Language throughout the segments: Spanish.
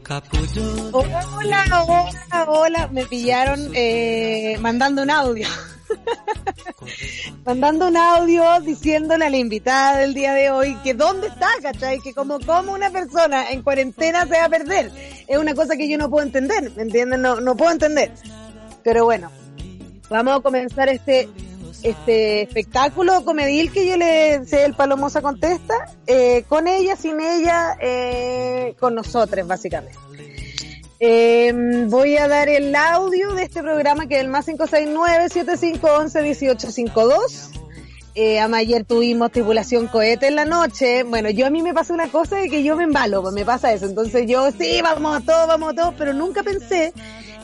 Capullo. Hola, hola, hola. Me pillaron eh, mandando un audio. mandando un audio diciéndole a la invitada del día de hoy que dónde está, ¿cachai? Que como, como una persona en cuarentena se va a perder. Es una cosa que yo no puedo entender, ¿me entienden? No, no puedo entender. Pero bueno, vamos a comenzar este este espectáculo comedil que yo le sé el Palomosa contesta, eh, con ella, sin ella, eh, con nosotros básicamente. Eh, voy a dar el audio de este programa que es el más 569-7511-1852. Eh, ayer tuvimos tripulación cohete en la noche. Bueno, yo a mí me pasa una cosa de que yo me embalo, pues me pasa eso. Entonces yo, sí, vamos a todo, vamos a todo, pero nunca pensé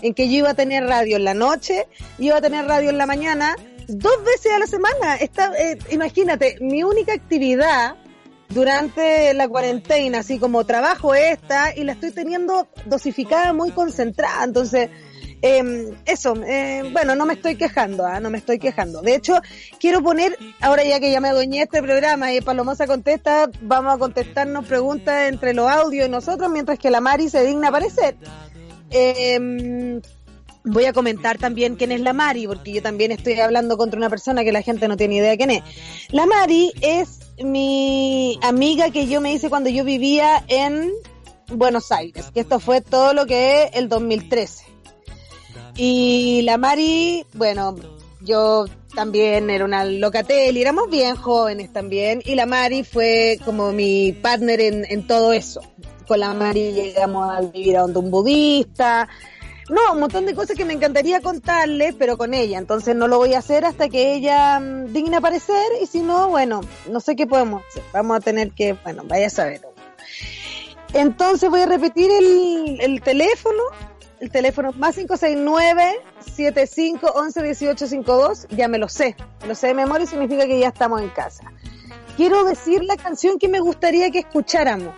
en que yo iba a tener radio en la noche, iba a tener radio en la mañana, dos veces a la semana. Está, eh, imagínate, mi única actividad durante la cuarentena, así como trabajo esta, y la estoy teniendo dosificada, muy concentrada. Entonces, eh, eso, eh, bueno, no me estoy quejando, ¿ah? no me estoy quejando. De hecho, quiero poner, ahora ya que ya me adueñé este programa y Palomosa contesta, vamos a contestarnos preguntas entre los audios y nosotros, mientras que la Mari se digna aparecer. Eh, voy a comentar también quién es la Mari, porque yo también estoy hablando contra una persona que la gente no tiene idea quién es. La Mari es mi amiga que yo me hice cuando yo vivía en Buenos Aires, que esto fue todo lo que es el 2013. Y la Mari, bueno, yo también era una locatel y éramos bien jóvenes también. Y la Mari fue como mi partner en, en todo eso. Con la Mari llegamos a vivir a donde un budista, no, un montón de cosas que me encantaría contarle, pero con ella. Entonces no lo voy a hacer hasta que ella mm, digne aparecer y si no, bueno, no sé qué podemos hacer. Vamos a tener que, bueno, vaya a saber. Entonces voy a repetir el, el teléfono. El teléfono más 569-7511-1852. Ya me lo sé. Lo sé de memoria y significa que ya estamos en casa. Quiero decir la canción que me gustaría que escucháramos.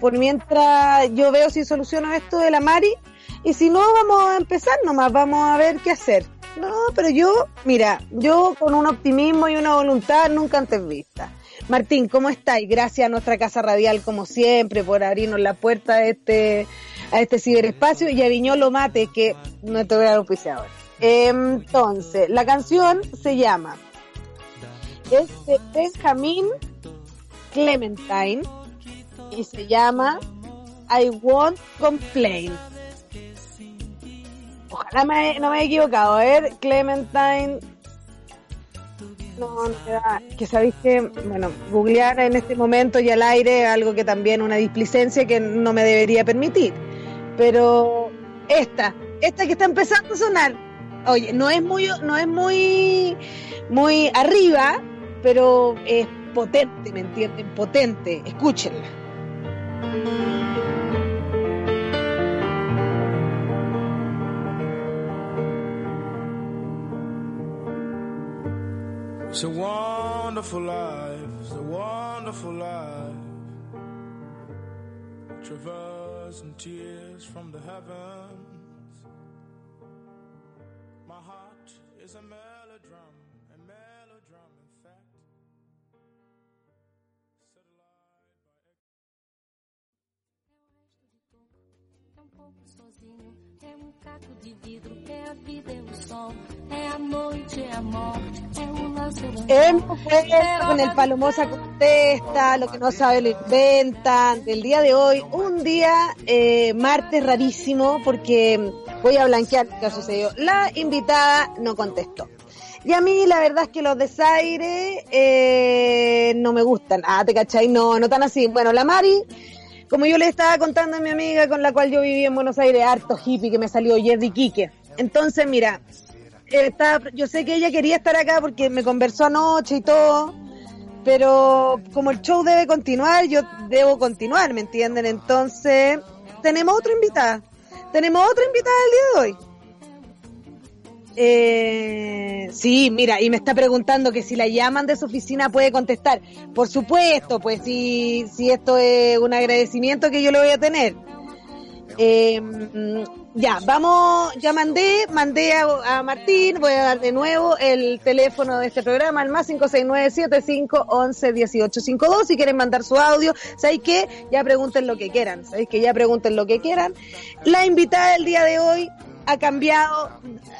Por mientras yo veo si soluciono esto de la Mari y si no, vamos a empezar nomás, vamos a ver qué hacer. No, pero yo, mira, yo con un optimismo y una voluntad nunca antes vista. Martín, ¿cómo estáis? Gracias a nuestra casa radial, como siempre, por abrirnos la puerta a este, a este ciberespacio y a Viñolo Mate, que nuestro gran auspiciador. Entonces, la canción se llama es de Benjamin Clementine y se llama I Won't Complain. Ojalá me, no me he equivocado. A ver, Clementine. Que sabéis que, bueno, googlear en este momento y al aire algo que también una displicencia que no me debería permitir. Pero esta, esta que está empezando a sonar, oye, no es muy, no es muy, muy arriba, pero es potente, ¿me entienden? Potente. Escúchenla. It's a wonderful life, it's a wonderful life. Traversing tears from the heavens. My heart is a melodrum, a melodrum, in fact. Um pouco sozinho, é um caco de vidro, é a vida, é o sol, con el Palomosa Contesta, lo que no sabe lo inventan, del día de hoy, un día eh, martes rarísimo porque voy a blanquear qué ha sucedido. La invitada no contestó. Y a mí la verdad es que los desaires eh, no me gustan. Ah, ¿te cachai? No, no tan así. Bueno, la Mari, como yo le estaba contando a mi amiga con la cual yo viví en Buenos Aires, harto hippie que me salió Jerry Quique. Entonces, mira, está, yo sé que ella quería estar acá porque me conversó anoche y todo, pero como el show debe continuar, yo debo continuar, ¿me entienden? Entonces, tenemos otra invitada. Tenemos otra invitada el día de hoy. Eh, sí, mira, y me está preguntando que si la llaman de su oficina puede contestar. Por supuesto, pues si, si esto es un agradecimiento que yo le voy a tener. Eh, ya, vamos, ya mandé, mandé a, a Martín, voy a dar de nuevo el teléfono de este programa, el más 569-7511-1852, si quieren mandar su audio, ¿sabéis qué? Ya pregunten lo que quieran, ¿sabéis que ya pregunten lo que quieran? La invitada del día de hoy ha cambiado,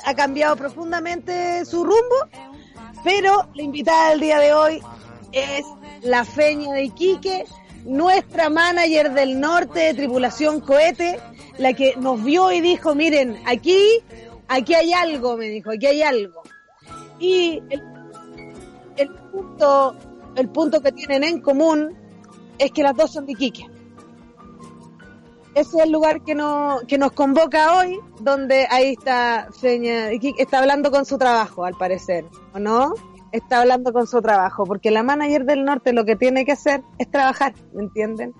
ha cambiado profundamente su rumbo, pero la invitada del día de hoy es la Feña de Iquique, nuestra manager del norte de Tripulación Cohete, la que nos vio y dijo, miren, aquí, aquí hay algo, me dijo, aquí hay algo. Y el, punto, el punto que tienen en común es que las dos son de Iquique. Ese es el lugar que, no, que nos convoca hoy, donde ahí está Feña, está hablando con su trabajo, al parecer, ¿o no? Está hablando con su trabajo, porque la manager del norte lo que tiene que hacer es trabajar, ¿me entienden?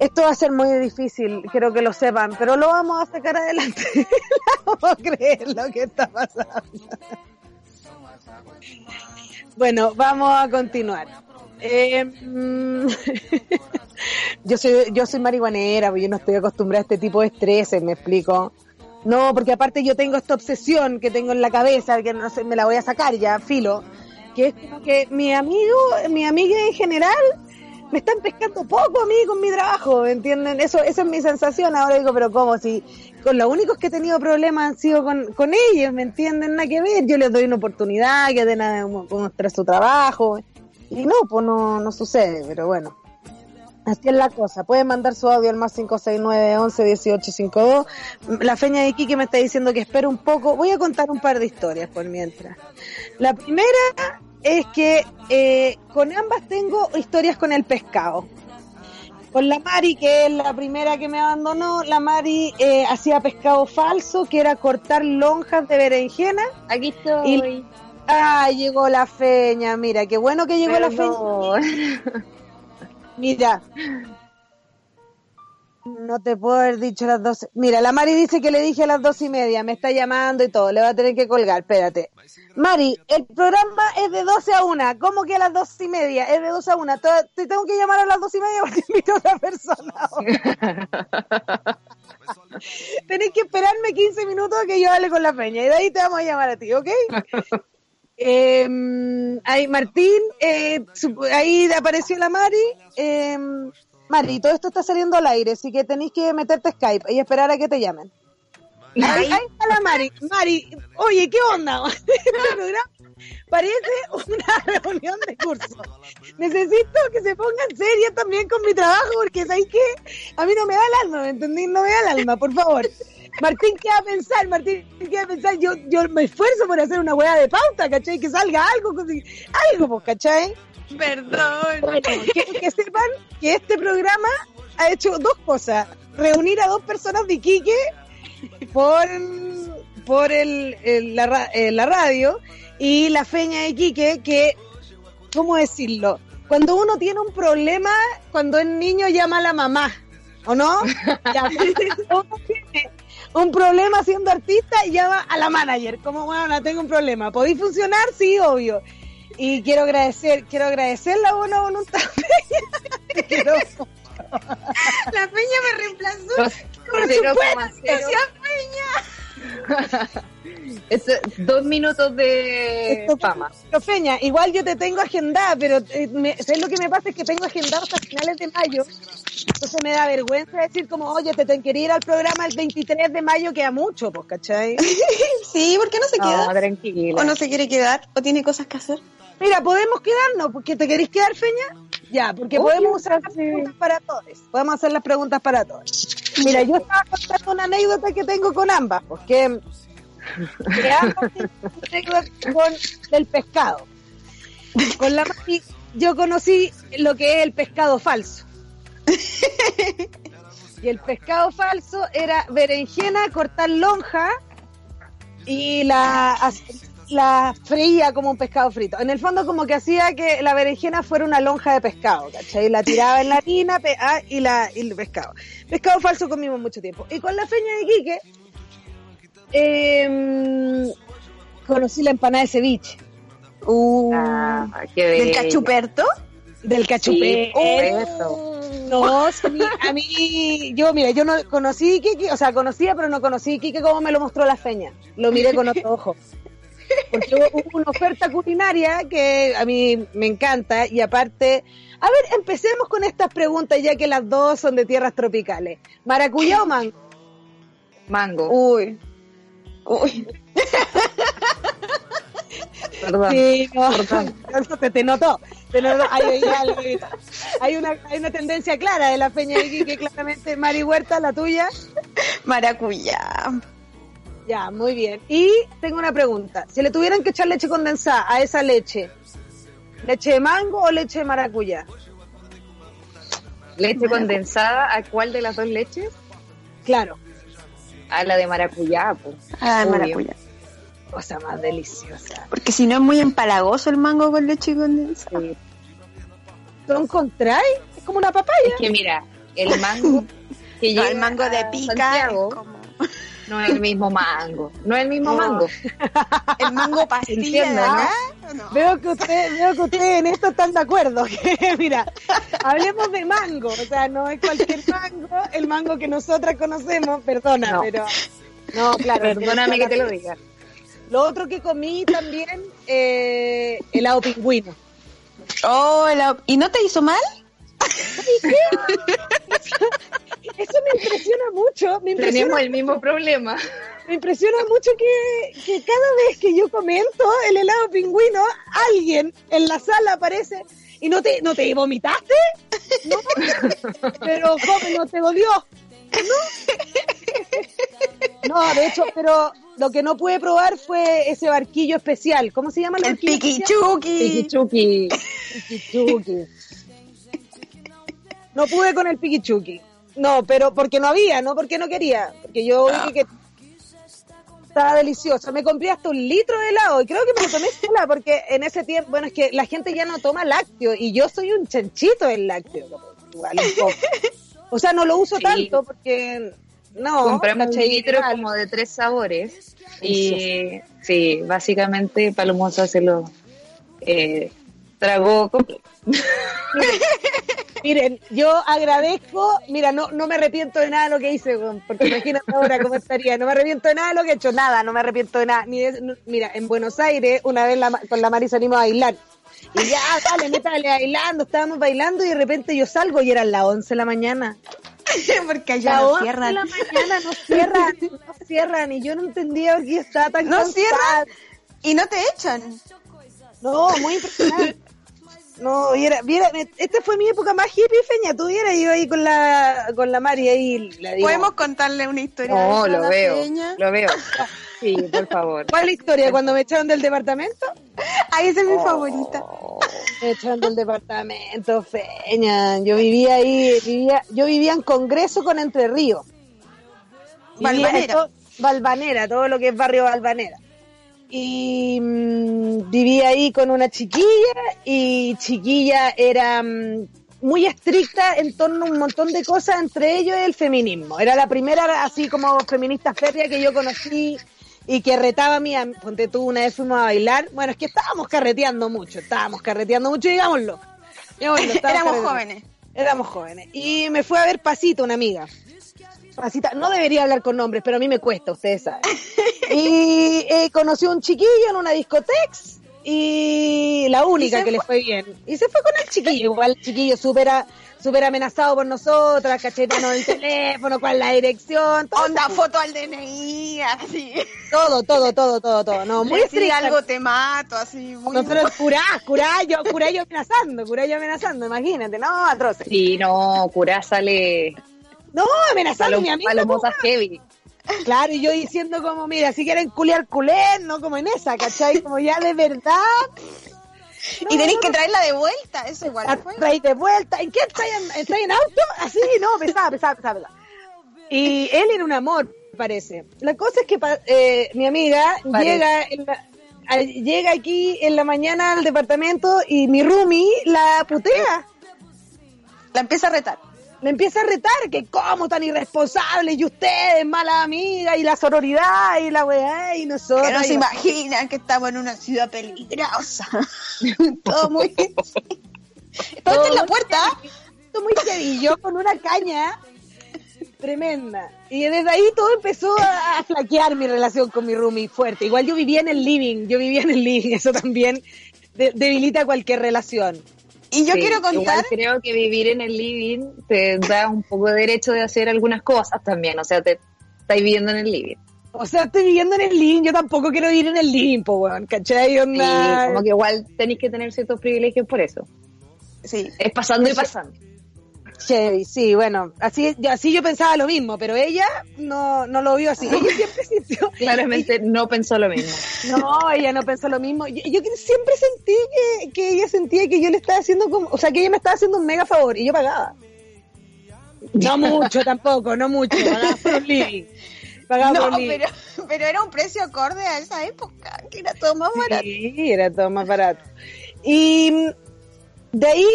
Esto va a ser muy difícil, quiero que lo sepan, pero lo vamos a sacar adelante. no creer lo que está pasando. bueno, vamos a continuar. Eh, mm, yo soy yo soy marihuanera, pues yo no estoy acostumbrada a este tipo de estrés, me explico. No, porque aparte yo tengo esta obsesión que tengo en la cabeza, que no sé, me la voy a sacar ya, filo, que es como que mi amigo, mi amiga en general, me están pescando poco a mí con mi trabajo, ¿me entienden? Eso, esa es mi sensación. Ahora digo, pero ¿cómo? Si con los únicos que he tenido problemas han sido con, con ellos, ¿me entienden? Nada que ver. Yo les doy una oportunidad que den a mostrar su trabajo. Y no, pues no, no sucede, pero bueno. Así es la cosa. Pueden mandar su audio al más 569 11 18 52. La feña de Iquique me está diciendo que espero un poco. Voy a contar un par de historias por mientras. La primera es que eh, con ambas tengo historias con el pescado. Con la Mari, que es la primera que me abandonó, la Mari eh, hacía pescado falso, que era cortar lonjas de berenjena. Aquí estoy. Y- Ah, llegó la feña, mira, qué bueno que llegó la feña. Mira. No te puedo haber dicho las doce. Mira, la Mari dice que le dije a las dos y media, me está llamando y todo, le va a tener que colgar, espérate. Mari, el programa es de 12 a 1, ¿cómo que a las dos y media? Es de 12 a 1, To- te tengo que llamar a las dos y media porque invito a otra persona. Tenés que esperarme 15 minutos a que yo hable con la peña y de ahí te vamos a llamar a ti, ¿ok? Eh, ahí Martín, eh, ahí apareció la Mari. Eh, Mari, todo esto está saliendo al aire, así que tenéis que meterte Skype y esperar a que te llamen. Ahí, ahí está la Mari. Mari, oye, ¿qué onda? Este programa parece una reunión de curso. Necesito que se pongan serias también con mi trabajo, porque ¿sabéis qué? A mí no me da el alma, ¿me entendí? No me da el alma, por favor. Martín, ¿qué va a pensar? Martín, ¿qué va a pensar? Yo, yo me esfuerzo por hacer una hueá de pauta, ¿cachai? Que salga algo, algo, pues, ¿cachai? Perdón. Bueno, quiero que sepan que este programa ha hecho dos cosas. Reunir a dos personas de Iquique por, por el, el- la, ra- eh, la radio y la feña de Iquique que, ¿cómo decirlo? Cuando uno tiene un problema, cuando es niño llama a la mamá, ¿o no? Uno tiene un problema siendo artista y llama a la manager, como bueno, tengo un problema. ¿Podéis funcionar? Sí, obvio. Y quiero agradecer, quiero agradecer la buena voluntad. La peña me reemplazó. por supuesto, coma Eso, dos minutos de Esto- fama. Pero, Feña, igual yo te tengo agendada, pero eh, me- ¿sabes lo que me pasa? Es que tengo agendado hasta finales de mayo. Entonces me da vergüenza decir como, oye, te tengo que ir al programa el 23 de mayo, queda mucho, pues, ¿cachai? Sí, ¿por qué no se queda? tranquila. ¿O no se quiere quedar? ¿O tiene cosas que hacer? Mira, ¿podemos quedarnos? ¿Porque te queréis quedar, Feña? Ya, porque podemos usar las preguntas para todos. Podemos hacer las preguntas para todos. Mira, yo estaba contando una anécdota que tengo con ambas, porque que ambas tienen una anécdota con el pescado. Con la yo conocí lo que es el pescado falso. Y el pescado falso era berenjena, cortar lonja y la, la freía como un pescado frito. En el fondo como que hacía que la berenjena fuera una lonja de pescado, ¿cachai? La tiraba en la harina ah, y, la, y el pescado. Pescado falso comimos mucho tiempo. Y con la feña de Quique, em, conocí la empanada de ceviche. Uh, Ah, qué ¿Del cachuperto? Del. Sí, por eso. No, sí, a mí, yo, mira, yo no conocí Kike, o sea, conocía, pero no conocí Kike como me lo mostró la feña. Lo miré con otro ojo. Porque hubo una oferta culinaria que a mí me encanta y aparte, a ver, empecemos con estas preguntas ya que las dos son de tierras tropicales. ¿Maracuyá o mango? Mango. Uy. Uy. Perdón. Sí, no, no, te, te notó. Te notó. Hay, hay una, hay una tendencia clara de la feña de Kike, claramente. Mari Huerta, la tuya. Maracuyá. Ya, muy bien. Y tengo una pregunta. Si le tuvieran que echar leche condensada a esa leche, ¿leche de mango o leche de maracuyá? Leche condensada, ¿a cuál de las dos leches? Claro, A la de maracuyá, pues. Ah, Obvio. maracuyá. cosa más deliciosa. Porque si no es muy empalagoso el mango con leche condensada. Sí. ¿Lo encontráis? Es como una papaya. Es que mira, el mango que No, llega el mango de a pica Santiago es como no es el mismo mango. No es el mismo No. mango. el mango pastilla ¿no? Veo que usted, veo que ustedes en esto están de acuerdo. Que, mira, hablemos de mango, o sea, no es cualquier mango, el mango que nosotras conocemos, perdona, pero no, claro. Perdóname que te lo diga. Lo otro que comí también, eh, helado pingüino. Oh, la- ¿y no te hizo mal? Eso me impresiona mucho, me impresiona, Tenemos el mismo problema. me impresiona mucho que, que cada vez que yo comento el helado pingüino, alguien en la sala aparece y no te, no te vomitaste, no, pero ¿cómo no te dolió? No, no, de hecho, pero lo que no pude probar fue ese barquillo especial. ¿Cómo se llama el, El barquillo especial? piquichuki. Piquichuki. Piquichuki. No pude con el piquichuki. No, pero porque no había, no porque no quería. Porque yo vi que estaba delicioso. Me compré hasta un litro de helado y creo que me lo tomé sola porque en ese tiempo, bueno, es que la gente ya no toma lácteo y yo soy un chanchito del lácteo. Igual. O sea, no lo uso Sí. tanto porque no. Compramos un litro como de tres sabores. Y sí, básicamente Palomosa se lo eh, tragó completo. Miren, yo agradezco, mira, no, no me arrepiento de nada de lo que hice, porque imagínate ahora cómo estaría, no me arrepiento de nada de lo que he hecho, nada, no me arrepiento de nada. Ni de- no- mira, en Buenos Aires, una vez la con la Mari salimos a bailar, y ya, dale, métale bailando, estábamos bailando, y de repente yo salgo y eran las 11 de la mañana. Porque allá no 11 de cierran. la mañana no cierran, no cierran, y yo no entendía por qué estaba tan No cansada. cierran y no te echan. No, muy impresionante. No, viera, viera, esta fue mi época más hippie, Feña. Tú vieras, yo ahí con la, con la Mari ahí, la digo. ¿Podemos contarle una historia? No, de lo veo, peña? lo veo. Sí, por favor. ¿Cuál es la historia? ¿Cuando me echaron del departamento? Esa es mi favorita. Me echaron del departamento, Feña. Yo vivía ahí, vivía, yo vivía en Congreso con Entre Ríos. Valvanera. Valvanera, todo lo que es barrio Valvanera. Y mm, vivía ahí con una chiquilla y chiquilla era mm, muy estricta en torno a un montón de cosas, entre ellos el feminismo. Era la primera así como feminista férrea que yo conocí y que retaba a mí, ponte tú, una vez fuimos a bailar. Bueno, es que estábamos carreteando mucho, estábamos carreteando mucho, digámoslo. Digámoslo, Éramos jóvenes. Éramos jóvenes. Y me fue a ver Pasita, una amiga. Pasita, no debería hablar con nombres, pero a mí me cuesta, ustedes saben. Y eh, conoció a un chiquillo en una discoteca y la única ¿Y se que le fue bien. Y se fue con el chiquillo, igual el chiquillo súper a- súper amenazado por nosotras, cachetano el teléfono, cuál la dirección, todo, Onda, foto al DNI, así. todo, todo, todo, todo, todo. No, muy Si algo te mato, así. Muy... Nosotros curá, curá, yo, curá yo amenazando, curá yo amenazando, imagínate, no, atroces. Sí, no, curá sale No, amenazando a mi amiga. palomosa heavy. Claro, y yo diciendo como, mira, si quieren culiar, culen, no como en esa, ¿cachai? Como ya de verdad. y tenéis que traerla de vuelta, eso igual la fue. traí de vuelta. ¿En qué estáis en, en auto? Así, no, pesada, pesada, pesada, pesada. Y él era un amor, parece. La cosa es que eh, mi amiga Parece. llega en la- llega aquí en la mañana al departamento y mi roomie la putea. La empieza a retar. Le empieza a retar que cómo tan irresponsables y ustedes, malas amigas, y la sororidad y la weá y nosotros. Que no se imaginan que estamos en una ciudad peligrosa. Todo muy... Todo en la puerta. Todo muy yo con una caña tremenda. Y desde ahí todo empezó a, a flaquear mi relación con mi roomie fuerte. Igual yo vivía en el living, yo vivía en el living, eso también de- debilita cualquier relación. Y yo Sí, quiero contar... Igual creo que vivir en el living te da un poco de derecho de hacer algunas cosas también. O sea, te estás viviendo en el living. O sea, estoy viviendo en el living, yo tampoco quiero vivir en el living, po, weón, ¿cachai? Onda... como que igual tenéis que tener ciertos privilegios por eso. Sí. Es pasando y pasando. Chevy, sí, bueno, así, yo- así yo pensaba lo mismo, pero ella no, no lo vio así. Ella siempre sintió, Claramente no pensó lo mismo. No, ella no pensó lo mismo. Yo, siempre sentí que, que ella sentía que yo le estaba haciendo como, o sea, que ella me estaba haciendo un mega favor y yo pagaba. No mucho tampoco, no mucho, pagaba por un living. Pagaba No, por pero, pero era un precio acorde a esa época, que era todo más barato. Sí, era todo más barato. Y de ahí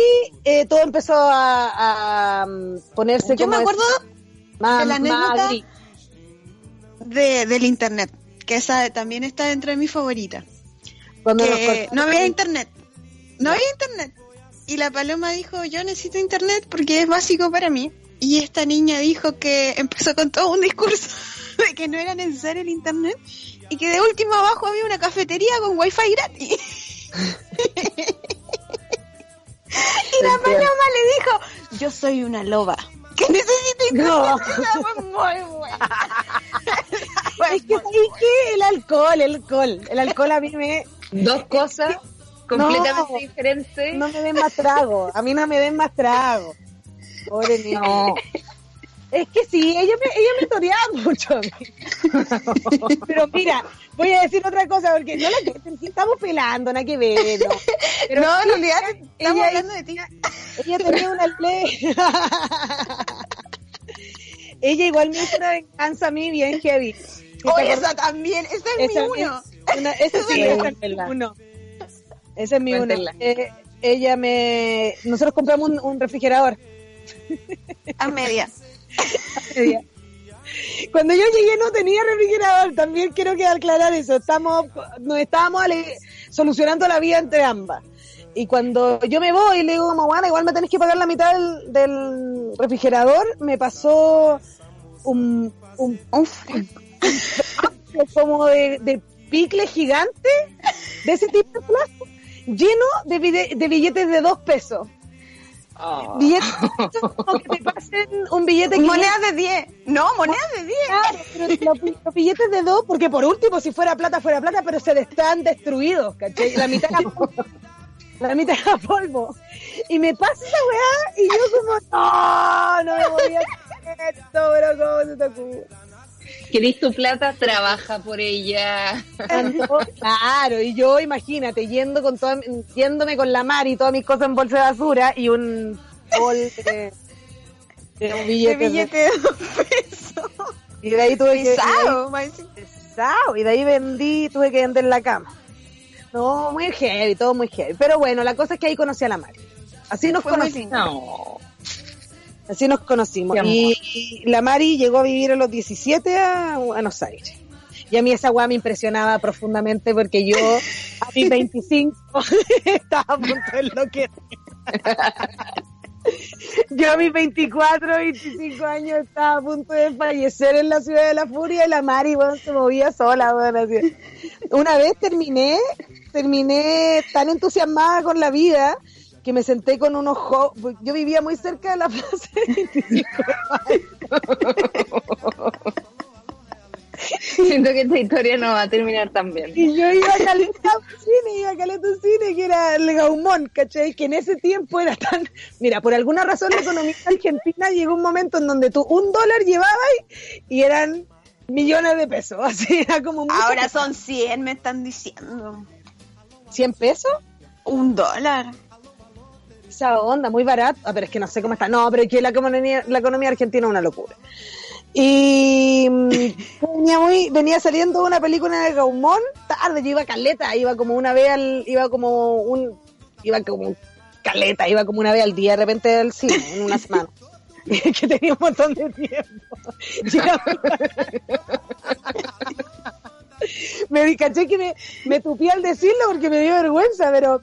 eh, todo empezó a, a, mm, ponerse Yo como me acuerdo más, de la anécdota de, del internet, que esa también está dentro de mi favorita. Cuando Que no había internet. No había internet. Y la paloma dijo, yo necesito internet porque es básico para mí. Y esta niña dijo que empezó con todo un discurso de que no era necesario el internet y que de último abajo había una cafetería con wifi gratis. y la paloma le dijo, yo soy una loba que internet. No. Fue muy buena. Es que, ¿sabes qué? El alcohol, el alcohol. El alcohol a mí me, Dos cosas completamente No. diferentes. no me den más trago. A mí no me den más trago. Pobre niña. No. Es que sí, ella me, ella me toreaba mucho a mí. Pero mira, voy a decir otra cosa, porque no la estamos pelando, nada que ver. ¿no? Pero no, en realidad estamos ella- hablando de ti. ella tenía una ley. ella igual me hizo una venganza a mí bien heavy. Oye, esa también, esa es Esa mi uno. es una- ese sí, es mi uno. Ese es mi uno. Eh, ella me... Nosotros compramos un, un refrigerador. A media. Cuando yo llegué no tenía refrigerador, también quiero que aclarar eso. Estamos, nos estábamos solucionando la vida entre ambas. Y cuando yo me voy, le digo, bueno, igual me tenés que pagar la mitad del, refrigerador, me pasó un, un, como de, de picle gigante, de ese tipo de plástico, lleno de billetes de dos pesos. Billetes como que te pasen un billete que Monedas de 10. No, monedas de 10. Claro, pero los, los billetes de dos, porque por último, si fuera plata, fuera plata, pero se están destruidos, ¿cachai? La mitad era polvo. La mitad era polvo. Y me pasa esa weá, y yo como, no, no me voy a hacer esto, pero ¿cómo se te ocurre? ¿Querés tu plata? Trabaja por ella. Claro, y yo, imagínate, yendo con toda, yéndome con la mar y todas mis cosas en bolsa de basura y un bol de, de un billete. de- billete de 2 pesos. y de ahí tuve que... Pesado. y de ahí vendí, tuve que vender la cama. No, muy heavy, todo muy heavy. Pero bueno, la cosa es que ahí conocí a la Mari. Así nos Fue muy conocimos. No. Así nos conocimos. Y la Mari llegó a vivir a los 17 a Buenos Aires. Y a mí esa weá me impresionaba profundamente porque yo a mis 25 estaba a punto de enloquecer. Yo a mis 24, 25 años estaba a punto de fallecer en la ciudad de la furia y la Mari weón, se movía sola. así. Una vez terminé, terminé tan entusiasmada con la vida que me senté con unos jo- yo vivía muy cerca de la plaza de 25 de mayo. Siento que esta historia no va a terminar tan bien. y yo iba a Caleta Cine, iba a Caleta Cine, que era el Gaumón, ¿cachai? Que en ese tiempo era tan... Mira, por alguna razón la economía argentina llegó un momento en donde tú un dólar llevabas y eran millones de pesos, así era como... mucho Ahora son 100, me están diciendo. 100 pesos, Un dólar. Esa onda, muy barato. Ah, pero es que no sé cómo está. No, pero es que la economía, la economía argentina es una locura. Y mm, venía muy, venía saliendo una película en el Gaumón, tarde, yo iba a caleta, iba como una vez al, iba como un, iba como caleta, iba como una vez al día de repente al cine, en una semana. que tenía un montón de tiempo. Me caché que me, me tupí al decirlo porque me dio vergüenza, pero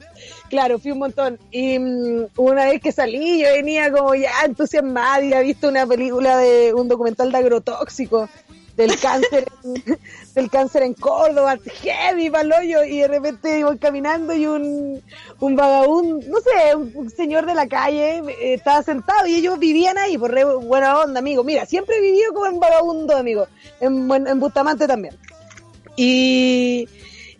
claro, fui un montón. Y mm, una vez que salí, yo venía como ya entusiasmada y había visto una película de un documental de agrotóxico del cáncer en- del cáncer en Córdoba, heavy paloyo, y de repente iba caminando y un, un vagabundo, no sé, un, un señor de la calle eh, estaba sentado y ellos vivían ahí, por re buena onda, amigo. Mira, siempre he vivido como en vagabundo, amigo, en, en, en Bustamante también. Y,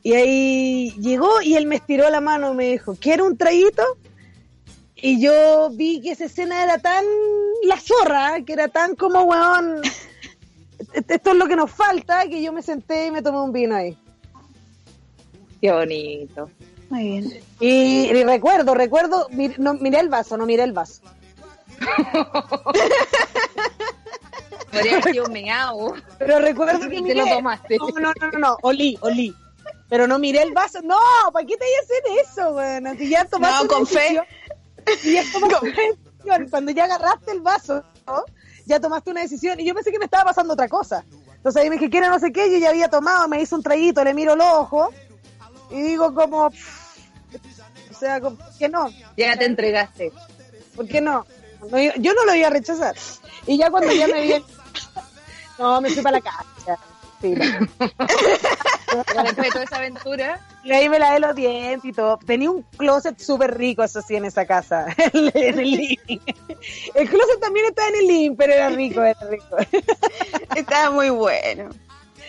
y ahí llegó y él me estiró la mano me dijo, ¿quiere un traguito? Y yo vi que esa escena era tan la zorra, que era tan como, weón, esto es lo que nos falta, que yo me senté y me tomé un vino ahí. Qué bonito. Muy bien. Y, y recuerdo, recuerdo, mir- no, miré el vaso, no miré el vaso. Podría haber sido un meao. Pero recuerdo que te miré. lo tomaste. No, no, no, no, olí, olí. Pero no miré el vaso. No, ¿para qué te voy a hacer eso, bueno? Si ya tomaste No, con fe. Si ya tomaste decisión, cuando ya agarraste el vaso, ¿no? ya tomaste una decisión. Y yo pensé que me estaba pasando otra cosa. Entonces ahí me dije, quiere no sé qué, yo ya había tomado, me hizo un traguito, le miro los ojos y digo como, o sea, que no, Ya te entregaste. ¿por qué no? No, yo, yo no lo iba a rechazar. Y ya cuando ya me vi, no, me fui para la casa. Sí, Después de toda esa aventura, Y ahí me lavé los dientes y todo. Tenía un closet súper rico, eso sí, en esa casa. en el. El closet también estaba en el living, pero era rico, era rico. Estaba muy bueno.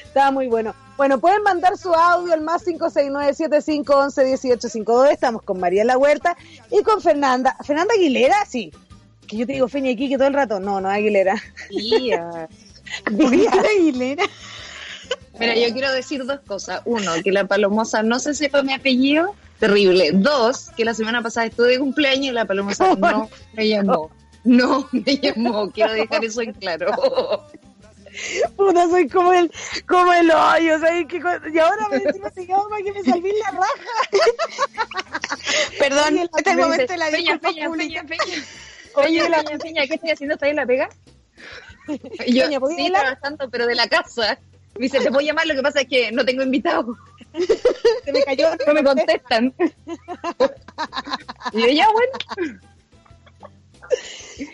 Estaba muy bueno. Bueno, pueden mandar su audio al más 569-7511-1852. Estamos con Mariela Huerta y con Fernanda. ¿Fernanda Aguilera? Sí. Que yo te digo Feña aquí que todo el rato. No, no Aguilera. tía. Aguilera. Mira, yo quiero decir dos cosas. Uno, que la palomosa no se sepa mi apellido. Terrible. Dos, que la semana pasada estuve de cumpleaños y la palomosa no me llamó. No me llamó. Quiero dejar eso en claro. Puta, soy como el, como el hoyo, ¿sabes qué? Y ahora me decimos que para que me salví la raja. Perdón, este es el Peña, momento de la Peña, disculpa Peña. Peña, Peña. Oye, la Peña, ¿qué estoy haciendo? ¿Estás en la pega? Yo, Peña, ¿podía sí, trabajando, pero de la casa. Me dice, te puedo llamar, lo que pasa es que no tengo invitado. Se me cayó. No me contestan. Y yo, ya, bueno.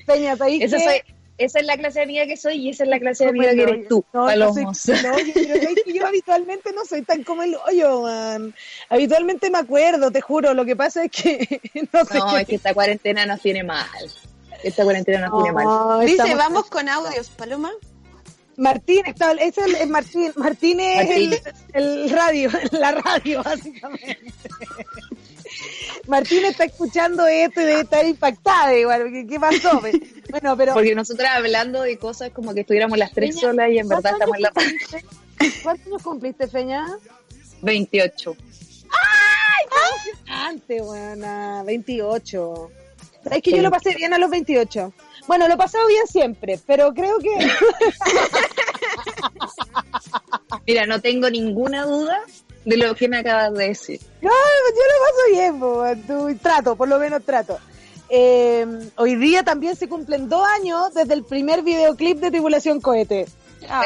Peña, ¿sabes Esa, soy, esa es la clase de amiga que soy y esa es la clase de amiga que eres tú, No, yo soy Palomos. pero ¿sabes que yo habitualmente no soy tan como el hoyo, man. Habitualmente me acuerdo, te juro. Lo que pasa es que no sé No, qué. es que esta cuarentena nos tiene mal. Esta cuarentena nos tiene mal. No, Dice, estamos- vamos con audios, Paloma. Martín, está, es el, es Martín. Martín es Martín. El, el radio, la radio, básicamente. Martín está escuchando esto y debe estar impactada igual. ¿Qué, qué pasó? Bueno, pero. Porque nosotras hablando de cosas como que estuviéramos las tres solas y en verdad estamos ¿cuántos en la cumpliste? ¿Cuántos años cumpliste, Feña? 28. Antes, buena, 28. ¿Sabes que yo lo pasé bien a los 28? Bueno, lo he pasado bien siempre, pero creo que... Mira, no tengo ninguna duda de lo que me acabas de decir. No, yo lo paso bien, po, tú, trato, por lo menos trato. Eh, hoy día también se cumplen dos años desde el primer videoclip de Tribulación Cohete.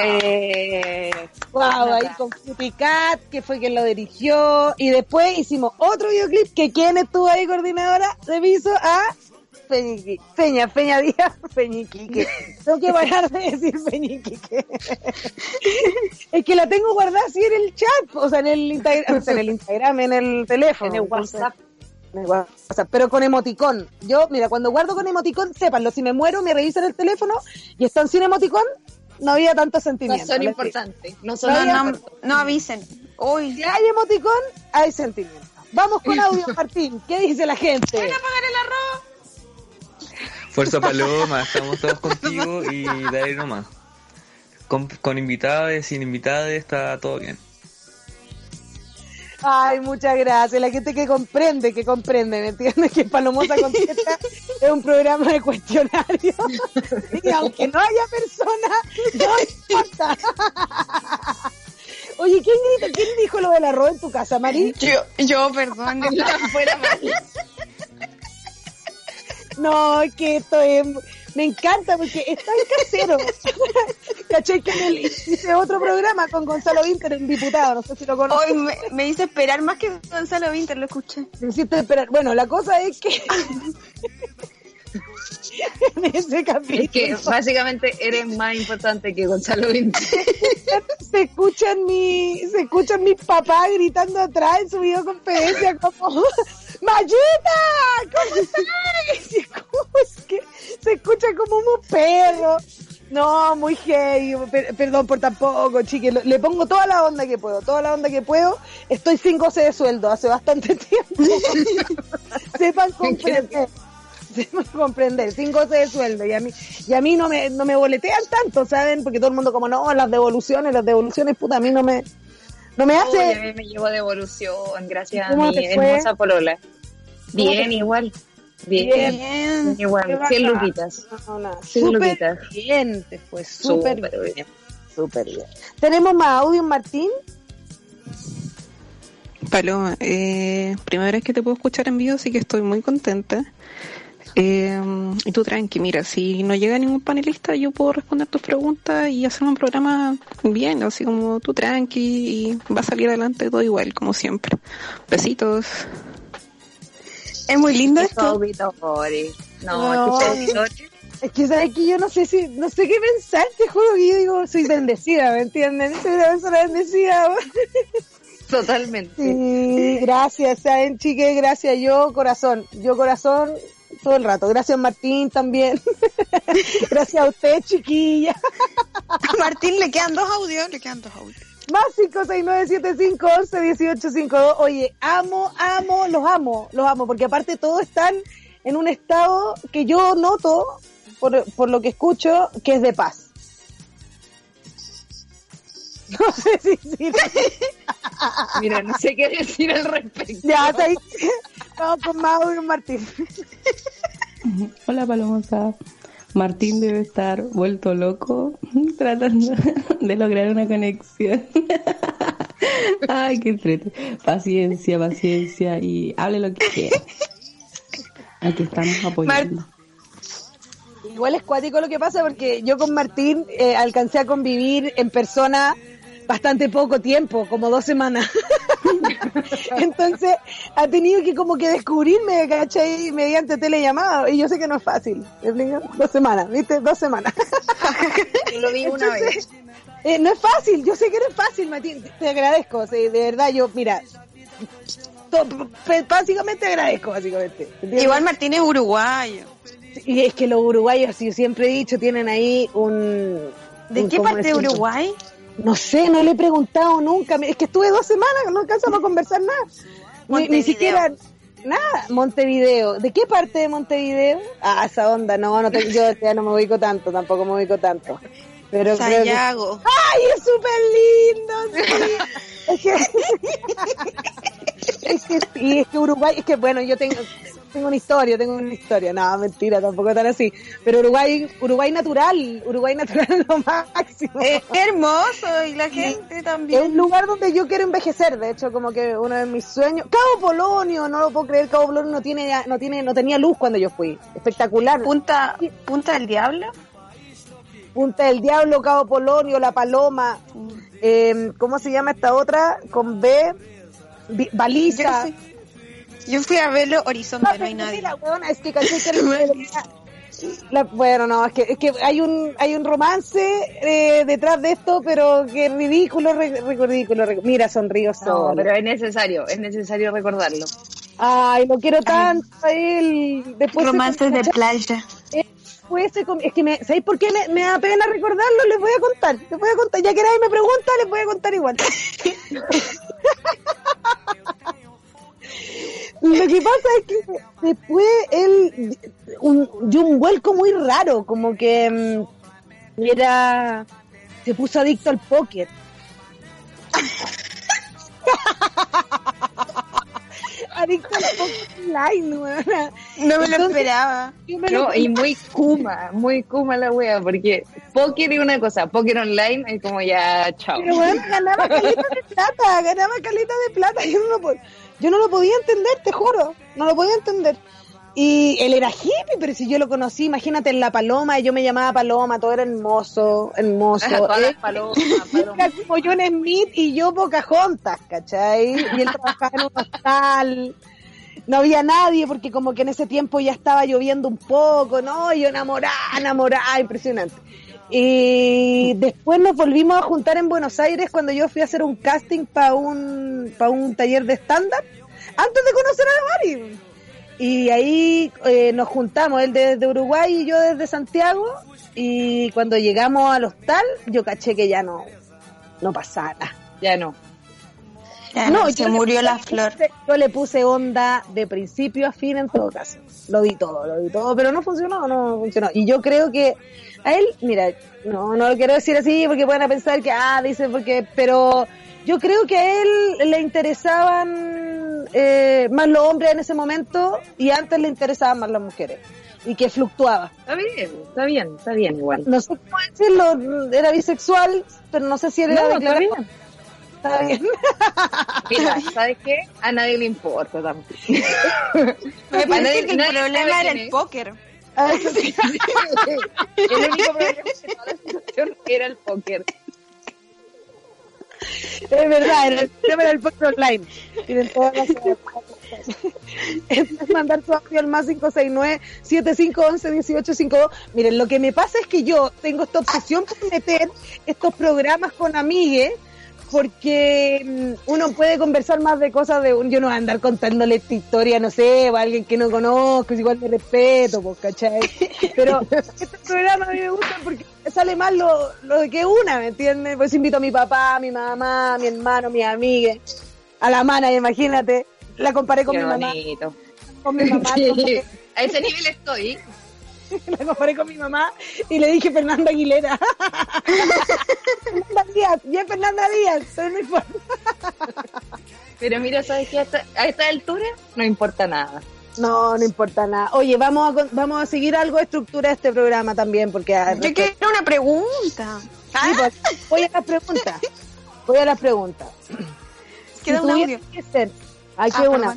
Eh, Wow, ahí con Cat, que fue quien lo dirigió. Y después hicimos otro videoclip que quien estuvo ahí coordinadora de piso a Peñiqui. Peña, Peña Díaz, Peñiquique. Tengo que parar de decir Peñiquique. es que la tengo guardada así en el chat, o sea, en el Instagram, o sea, en el Instagram, en el teléfono. En el WhatsApp. en el WhatsApp, pero con emoticón. Yo, mira, cuando guardo con emoticón, sépanlo, si me muero, me revisan el teléfono y están sin emoticón, no había tanto no sentimiento. son les importantes. No son No, No, no, no, no avisen. Uy, si hay emoticón, hay sentimiento. Vamos con audio, Martín. ¿Qué dice la gente? Fuerza Paloma, estamos todos contigo y dale nomás. Con, con invitados, sin invitados, está todo bien. Ay, muchas gracias. La gente que comprende, que comprende, ¿me entiendes? Que Palomosa Contesta es un programa de cuestionario. Y aunque no haya persona, no importa. Oye, ¿quién grita? ¿Quién dijo lo del arroz en tu casa, Mari? Yo, yo, perdón. Fuera mal. No, es que esto es... Me encanta porque es tan casero. ¿Cachai? Que en el- hice otro programa con Gonzalo Winter, un diputado, no sé si lo conoces. Hoy me, me hice esperar más que Gonzalo Winter, lo escuché. Me hiciste esperar. Bueno, la cosa es que en ese capítulo Es que básicamente eres más importante que Gonzalo Vinci. se escuchan mi, se escuchan mis papás gritando atrás en su videoconferencia como Mayita, ¿cómo estás? Es que se escucha como un perro. No, muy gay, per- perdón por tampoco, chique, le pongo toda la onda que puedo, toda la onda que puedo. Estoy sin goce de sueldo hace bastante tiempo. Sepan comprender. Sepan comprender, sin goce de sueldo. Y a mí, y a mí no me, no me boletean tanto, ¿saben? Porque todo el mundo como, no, las devoluciones, las devoluciones, puta, a mí no me, no me hace... Oye, me llevo devolución, gracias a ¿Cómo mi hermosa polola. Bien, igual. Bien, igual. bacán. 100 luquitas. No, no, Lupita. bien, te fue súper Súper bien. bien. Súper bien. ¿Tenemos más audio, Martín? Paloma, eh, primera vez que te puedo escuchar en vivo, así que estoy muy contenta. Eh, y tú tranqui, mira, si no llega ningún panelista, yo puedo responder tus preguntas y hacer un programa bien, así como tú tranqui y va a salir adelante todo igual, como siempre. Besitos. Es muy lindo esto. No. Es que sabes que yo no sé si, no sé qué pensar, te juro que yo digo, soy bendecida, ¿me entienden? Soy una persona bendecida. Totalmente. Sí, gracias, saben, chiques, gracias, yo corazón, yo corazón todo el rato. Gracias Martín también. gracias a usted, chiquilla. A Martín le quedan dos audios, le quedan dos audios. Más 56975111852. Oye, amo, amo, los amo, los amo, porque aparte todos están en un estado que yo noto, por, por lo que escucho, que es de paz. No sé si sirve. Mira, no sé qué decir al respecto. Ya, está ahí. Vamos con Mau y Martín. Hola Palomosa. Martín debe estar vuelto loco tratando de lograr una conexión. Ay, qué entrete. Paciencia, paciencia y hable lo que quiera. Aquí estamos apoyando. Igual es cuático lo que pasa porque yo con Martín eh, alcancé a convivir en persona bastante poco tiempo, como dos semanas. Entonces ha tenido que como que descubrirme, ¿cachai? Mediante telellamada. Y yo sé que no es fácil. Dos semanas, ¿viste? Dos semanas. Lo vi una vez. Eh, no es fácil, yo sé que no es fácil, Martín. Te- agradezco, sí, de verdad, yo, mira, básicamente agradezco, básicamente. ¿entiendes? Igual Martín es uruguayo. Y es que los uruguayos, yo siempre he dicho, tienen ahí un... ¿De un- qué ¿cómo parte de? Uruguay? No sé, no le he preguntado nunca. Es que estuve dos semanas, no alcanzamos a conversar nada. Ni, siquiera nada. Montevideo. ¿De qué parte de Montevideo? Ah, esa onda, no, no te- yo ya no me ubico tanto, tampoco me ubico tanto. Pero creo que... Sayago. ¡Ay, es súper lindo! Sí. Es que... es que sí, es que Uruguay, es que bueno, yo tengo tengo una historia, tengo una historia. No, mentira, tampoco tan así. Pero Uruguay, Uruguay natural, Uruguay natural es lo máximo. Es hermoso y la gente Es también. un lugar donde yo quiero envejecer, de hecho, como que uno de mis sueños. Cabo Polonio, no lo puedo creer, Cabo Polonio no tiene, no tiene, no tenía luz cuando yo fui. Espectacular. Punta, Punta del Diablo. Punta del Diablo, Cabo Polonio, La Paloma, eh, ¿cómo se llama esta otra? Con B, Bi- Baliza. Yo yo fui a verlo Horizonte, no hay nadie. mira, weona, es que caché que la- la- bueno, no, es que, es que hay un hay un romance eh, detrás de esto, pero que ridículo, re- ridículo. re- mira, sonrío No, solo. pero es necesario, es necesario recordarlo. Ay, lo quiero tanto a él. Después Romances de playa. después se con- es que me, ¿sabéis por qué me, me da pena recordarlo? Les voy a contar, les voy a contar. Ya que nadie me pregunta, les voy a contar igual. Lo que pasa es que después él un, dio un vuelco muy raro, como que mm, era se puso adicto al póker. adicta al póker online, weona. No me lo esperaba. lo No, y muy kuma, muy kuma la wea, porque póker es una cosa, póker online es como ya, chao. Pero bueno, ganaba caleta de plata, ganaba caleta de plata. Yo no, lo, po- yo no lo podía entender, te juro. No lo podía entender. Y él era hippie, pero si yo lo conocí, imagínate en La Paloma, y yo me llamaba Paloma, todo era hermoso, hermoso. Todas las Él palomas, era como John Smith y yo Pocahontas, ¿cachai? Y él trabajaba en un hostal. No había nadie porque como que en ese tiempo ya estaba lloviendo un poco, ¿no? Y yo enamorada, enamorada, impresionante. Y después nos volvimos a juntar en Buenos Aires cuando yo fui a hacer un casting para un, para un taller de stand-up, antes de conocer a la Mari. Y ahí eh, nos juntamos, él desde Uruguay y yo desde Santiago. Y cuando llegamos al hostal, yo caché que ya no, no pasaba nada. Ya no. Ya no, se murió la flor. Yo le puse onda de principio a fin en todo caso. Lo di todo, lo di todo, pero no funcionó, no funcionó. Y yo creo que a él, mira, no, no lo quiero decir así porque pueden pensar que, ah, dice porque, pero yo creo que a él le interesaban eh, más los hombres en ese momento y antes le interesaban más las mujeres. Y que fluctuaba. Está bien, está bien, está bien igual. No sé cómo decirlo, era bisexual, pero no sé si era No, está declarado. bien. Está bien. Mira, ¿sabes qué? A nadie le importa tampoco. Me parece nadie- que el problema era el póker. Ah, eso sí. El único problema de toda la situación era el póker. Es verdad, era el tema era el póker online. Tienen todas las es mandar tu audio al más 569-7511-1852. Miren, lo que me pasa es que yo tengo esta obsesión por meter estos programas con amigues porque mm, uno puede conversar más de cosas de un, yo no voy a andar contándole esta historia, no sé, a alguien que no conozco, es igual de respeto, pues, ¿cachai? Pero este programa a mí me gusta porque sale más lo, lo de que una, ¿me entiendes? Pues invito a mi papá, a mi mamá, a mi hermano, a mis amigues, a la mana, imagínate, la comparé con Qué mi mamá, con mi mamá, Sí, A ese nivel estoy. la comparé con mi mamá y le dije Fernanda Aguilera. Fernanda Díaz, es Fernanda Díaz, pero no importa. Pero mira, ¿sabes qué? A esta, a esta altura no importa nada. No, no importa nada. Oye, vamos a, vamos a seguir algo de estructura de este programa también, porque... ah, Yo quiero una pregunta. Sí, pues, voy a las preguntas. Voy a las preguntas. Queda Si un audio. que ser- Ay, Ah, una.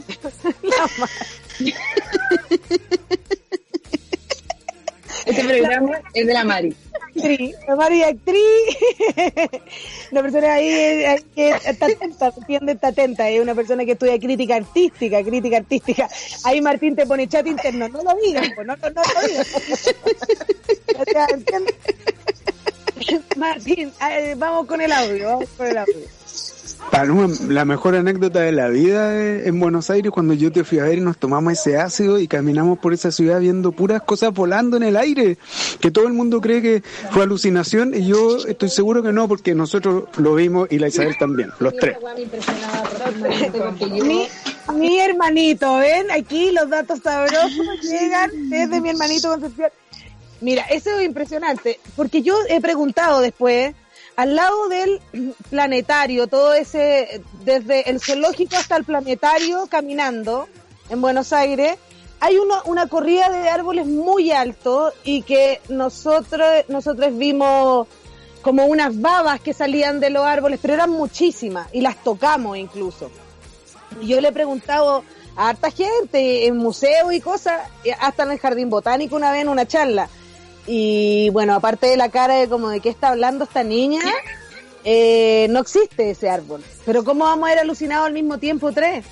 La Este programa es de la Mari. la Mari actriz. Una persona ahí, que está atenta, ¿entiendes? Está atenta. Es una persona que estudia crítica artística, crítica artística. Ahí Martín te pone chat interno. No lo digas, pues, no, lo digas. O sea. Martín, eh, vamos con el audio, vamos con el audio. Paloma, la mejor anécdota de la vida en Buenos Aires cuando yo te fui a ver y nos tomamos ese ácido y caminamos por esa ciudad viendo puras cosas volando en el aire, que todo el mundo cree que fue alucinación y yo estoy seguro que no porque nosotros lo vimos y la Isabel también, los tres. Mi, mi hermanito, ¿ven? Aquí los datos sabrosos llegan desde mi hermanito Concepción. Mira, eso es impresionante, porque yo he preguntado después, al lado del planetario, todo ese, desde el zoológico hasta el planetario, caminando en Buenos Aires, hay uno- una corrida de árboles muy alto y que nosotros, nosotros vimos como unas babas que salían de los árboles, pero eran muchísimas y las tocamos incluso. Y yo le he preguntado a harta gente en museos y cosas, hasta en el jardín botánico una vez en una charla. Y bueno, aparte de la cara de como de qué está hablando esta niña, eh, no existe ese árbol. Pero ¿cómo vamos a ir alucinados al mismo tiempo tres?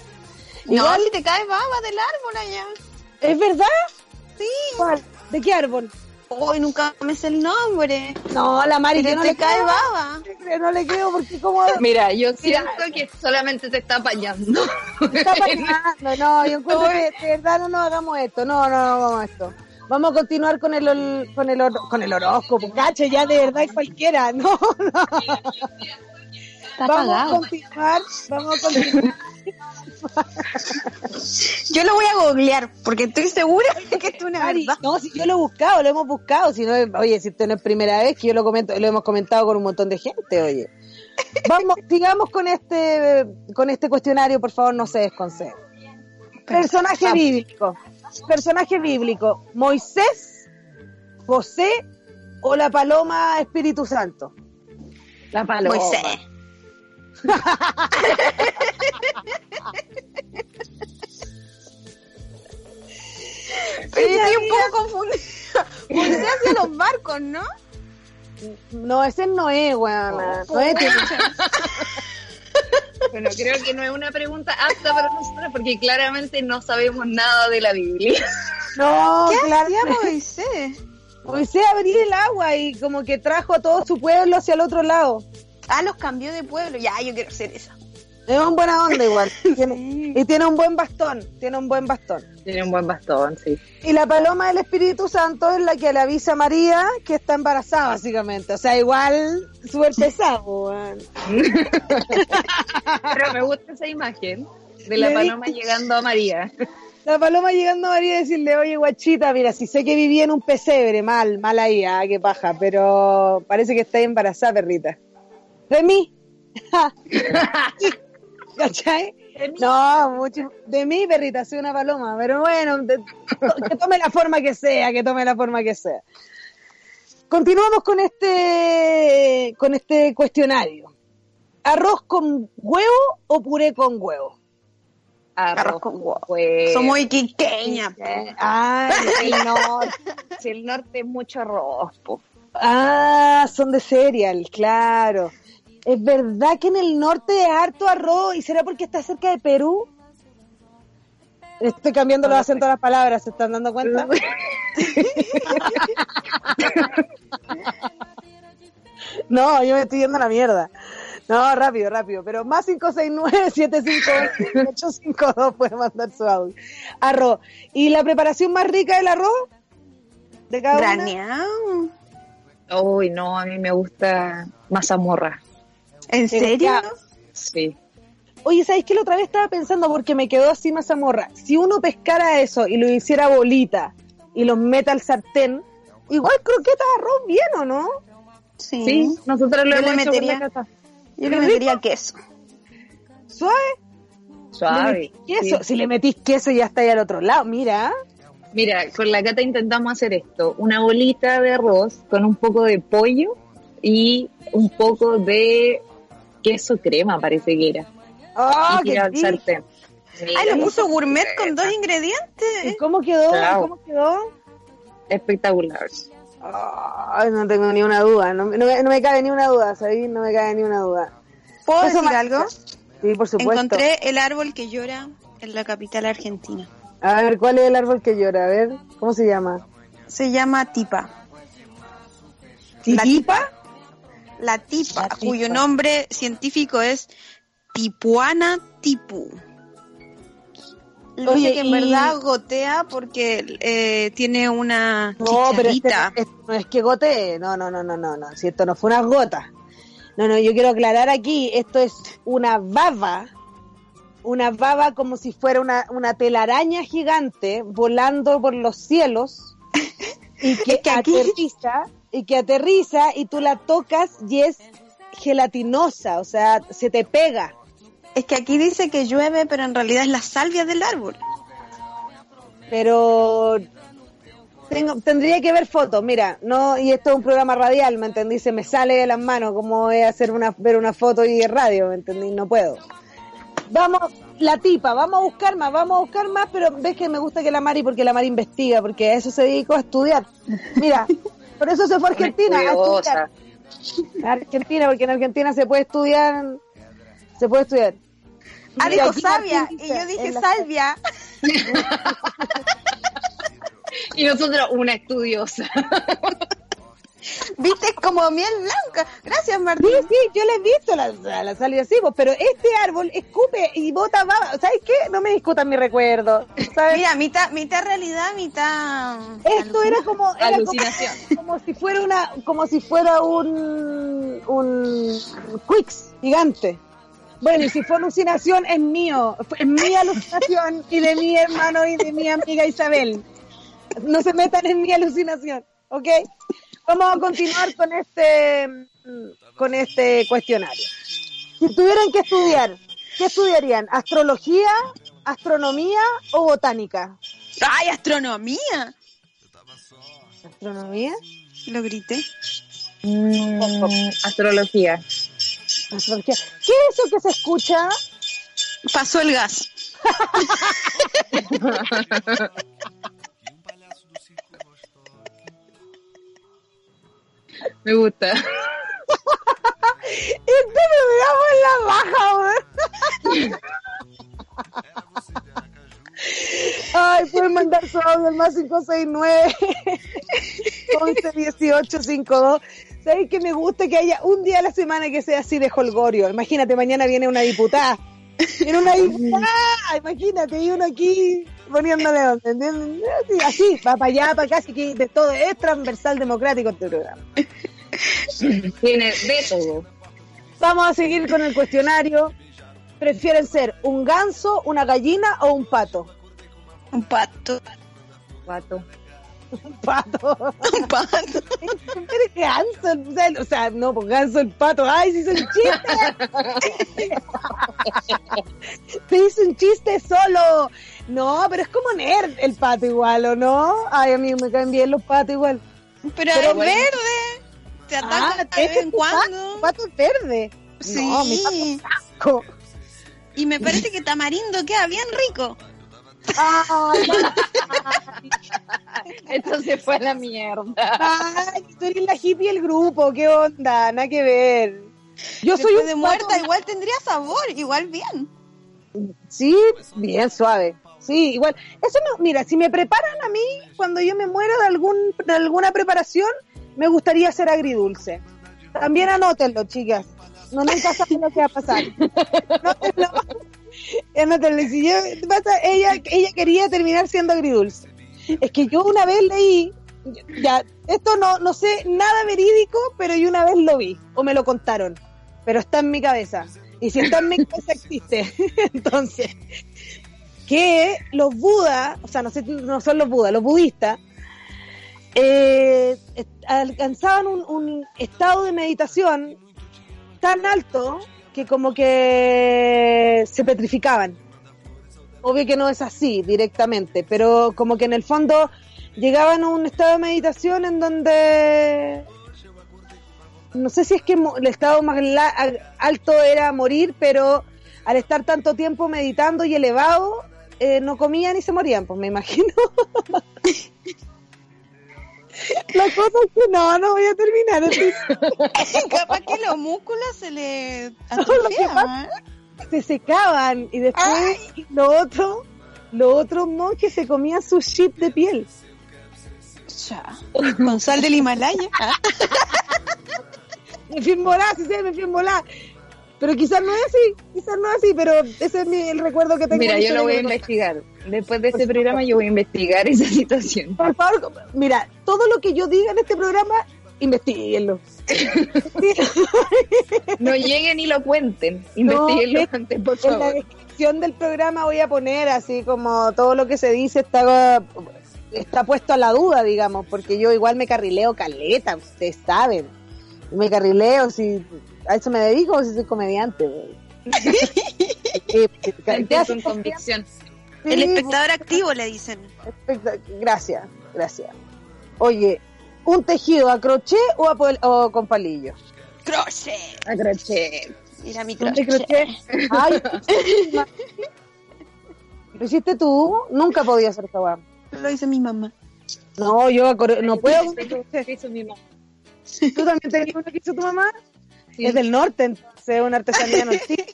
No, Igual- si te cae baba del árbol allá. ¿Es verdad? Sí. ¿Cuál? ¿De qué árbol? Hoy nunca me sé el nombre. No, la Mari, yo no te le cae creo. baba. No le creo porque como... Mira, yo siento que solamente te está apañando. Está pasando, no, yo encuentro que de verdad no nos hagamos esto, no, no, no hagamos esto. Vamos a continuar con el ol- con el hor- con el horóscopo, cacho, ya de verdad es cualquiera, no, no. Vamos a continuar, vamos a continuar. Yo lo voy a googlear porque estoy segura de que es una Mari, verdad. no, si yo lo he buscado, lo hemos buscado, si no, oye, si esto no es primera vez que yo lo comento, lo hemos comentado con un montón de gente, oye. Vamos, sigamos con este, con este cuestionario, por favor, no se desconcentre. Personaje bíblico. Personaje bíblico. Moisés, José o la paloma Espíritu Santo. La paloma. Moisés. Pero estoy un poco confundida. Moisés hacia los barcos, ¿no? No, ese es Noé, weona. Oh, Noé tiene- Bueno, creo que no es una pregunta apta para nosotros porque claramente no sabemos nada de la Biblia. No, ¿Qué claro. hacía Moisés? Moisés abrió el agua y como que trajo a todo su pueblo hacia el otro lado. Ah, los cambió de pueblo. Ya, yo quiero ser esa. Es un buena onda igual. Tiene- y tiene un buen bastón. Tiene un buen bastón. Tiene un buen bastón, sí. Y la paloma del Espíritu Santo es la que le avisa a María que está embarazada, básicamente. O sea, igual súper pesado. Pero me gusta esa imagen de la paloma llegando a María. La paloma llegando a María y decirle, oye, guachita, mira, si sé que vivía en un pesebre, mal, mal ahí, ah, qué paja, pero parece que está embarazada, perrita. ¿De mí? ¿Cachai? No, mucho, de mí, perrita, soy una paloma, pero bueno, de- que tome la forma que sea, que tome la forma que sea. Continuamos con este, con este cuestionario. ¿Arroz con huevo o puré con huevo? Arroz con huevo. Pues, Somos iquiqueñas. Ah, el norte, si el norte es mucho arroz, po. Ah, son de cereal, claro. Es verdad que en el norte es harto arroz. ¿Y será porque está cerca de Perú? Estoy cambiando los acentos de las palabras, ¿se están dando cuenta? no, yo me estoy yendo a la mierda. No, rápido, rápido. Pero más 569-758-852 puede mandar su audio. Arroz. ¿Y la preparación más rica del arroz? De cada? Graneado. Uy, no, a mí me gusta mazamorra. ¿En serio? Sí. Oye, ¿sabes qué? La otra vez estaba pensando porque me quedó así mazamorra. Si uno pescara eso y lo hiciera bolita y los meta al sartén, igual croquetas arroz bien, ¿o no? Sí. Sí, nosotros lo Yo le hemos hecho metería- con la casa. Yo le metería queso. ¿Suave? Suave. queso. sí. Si le metís queso ya está ahí al otro lado. Mira. Mira, con la cata intentamos hacer esto, una bolita de arroz con un poco de pollo y un poco de queso crema, parece que era. ¡Oh, y qué al sartén. Ay, lo puso gourmet con dos ingredientes. ¿Y cómo quedó? ¿Cómo quedó? Espectacular. Ay, no tengo ni una duda. No, no me, no me cabe ni una duda, ¿sabes? No me cabe ni una duda. ¿Puedo decir algo? Sí, por supuesto. Encontré el árbol que llora en la capital argentina. A ver, ¿cuál es el árbol que llora? A ver, ¿cómo se llama? Se llama tipa. ¿Titipa? La tipa, La tipa. cuyo nombre científico es Tipuana tipu. Lo Oye, que en y- verdad gotea porque eh, tiene una No, pero este, este no es que gotee. No, no, no, no, no, no. Si esto no fue unas gotas. No, no, yo quiero aclarar aquí, esto es una baba, una baba como si fuera una, una telaraña gigante volando por los cielos y que, Es que aquí- aterriza, y que aterriza y tú la tocas y es gelatinosa, o sea, se te pega. Es que aquí dice que llueve, pero en realidad es la salvia del árbol. pero tengo, tendría que ver fotos, mira, no, y esto es un programa radial, ¿me entendí? Se me sale de las manos como voy a hacer una, ver una foto y radio, ¿me entendí? No puedo. Vamos, la tipa, vamos a buscar más, vamos a buscar más, pero ves que me gusta que la Mari, porque la Mari investiga, porque a eso se dedicó a estudiar. Mira, por eso se fue a Argentina a estudiar. Argentina, porque en Argentina se puede estudiar, se puede estudiar. Ah, dijo Martín y yo dije la- salvia. Y nosotros una estudiosa. Viste, como miel blanca. Gracias, Martín. Sí, sí, yo le he visto la, la salida así, pero este árbol escupe y bota baba. ¿Sabes qué? No me discutan mi recuerdo. ¿sabes? Mira, mitad, mitad realidad, mitad. Esto era como, era como, Alucinación. como si fuera una, como si fuera un, un Quicks gigante. Bueno, y si fue alucinación, es mío. Es mi alucinación y de mi hermano y de mi amiga Isabel. No se metan en mi alucinación, ¿ok? Vamos a continuar con este, mm, con este cuestionario. Si tuvieran que estudiar, ¿qué estudiarían? ¿Astrología, ¿Astronomía o botánica? ¡Ay, astronomía! ¿Astronomía? Lo grité. Mm, astrología. Astrología. ¿Qué es eso que se escucha? Pasó el gas. Me gusta. Este programa es la baja. Ay, pueden mandar su audio al más 569 11 18 52. ¿Sabes que me gusta que haya un día a la semana que sea así de holgorio? Imagínate, mañana viene una diputada. Viene una diputada, imagínate, y uno aquí poniéndole. Así, así, va para allá, para acá, así que de todo es transversal democrático este programa. Tiene de todo. Vamos a seguir con el cuestionario. ¿Prefieren ser un ganso, una gallina o un pato? Un pato. Pato. Un pato. Un pato. Pero es ganso, o sea, o sea, no, pues ganso el pato. ¡Ay, se hizo un chiste! se hizo un chiste solo. No, pero es como nerd el pato igual, ¿o no? Ay, a mí me caen bien los patos igual. Pero, Pero es bueno. verde. Te Ah, ataca de vez en es pato, cuando. pato es verde. Sí. No, mi pato es asco. Y me parece que tamarindo queda bien rico. Ay, Esto se fue a la mierda. Ay, tú eres la hippie del grupo, qué onda, nada que ver. Yo soy un de pato- muerta, igual tendría sabor, igual bien. Sí, bien suave. Sí, igual. Eso no, mira, si me preparan a mí cuando yo me muera de algún de alguna preparación, me gustaría ser agridulce. También anótenlo, chicas. No nunca saben lo que va a pasar. Anótenlo. Ella, quería terminar siendo agridulce. Es que yo una vez leí, ya, esto no, no sé nada verídico, pero yo una vez lo vi, o me lo contaron, pero está en mi cabeza. Y si está en mi cabeza existe. Entonces, que los budas, o sea, no, sé, no son los budas, los budistas, eh, alcanzaban un estado de meditación tan alto que como que se petrificaban. Obvio que no es así directamente, pero como que en el fondo llegaban a un estado de meditación en donde no sé si es que el estado más alto era morir, pero al estar tanto tiempo meditando y elevado, eh, no comían y se morían, pues me imagino. La cosa es que no, no voy a terminar. estoy- Capaz que los músculos se le atrofiaban. se secaban y después lo otro, los otros monjes se comían su chip de piel. Ya. Con sal del Himalaya. Me fui en volá, sí, me fui en volá. Pero quizás no es así, quizás no es así, pero ese es mi, el recuerdo que tengo. Mira, yo lo voy a investigar. Después de este programa yo voy a investigar esa situación. Por favor, mira, todo lo que yo diga en este programa, investiguenlo. No lleguen y lo cuenten. No, Investíguenlo es- antes, por En la favor. descripción del programa voy a poner así como todo lo que se dice está, está puesto a la duda, digamos, porque yo igual me carrileo caleta, ustedes saben. Me carrileo, si a eso me dedico, si soy comediante. Eh, con convicción. sí, El espectador activo le dicen. Gracias, gracias. Oye, ¿un tejido a crochet o, a pol- o con palillo? Crochet. A crochet. Mira mi ¿Un de crochet. crochet? Ay, ¿Lo hiciste tú? Nunca podía hacer esta. Lo hizo mi mamá. No, yo no puedo. crochet. Eso mismo. ¿Tú también tenías uno que hizo tu mamá? Es del norte, entonces es una artesanía norte.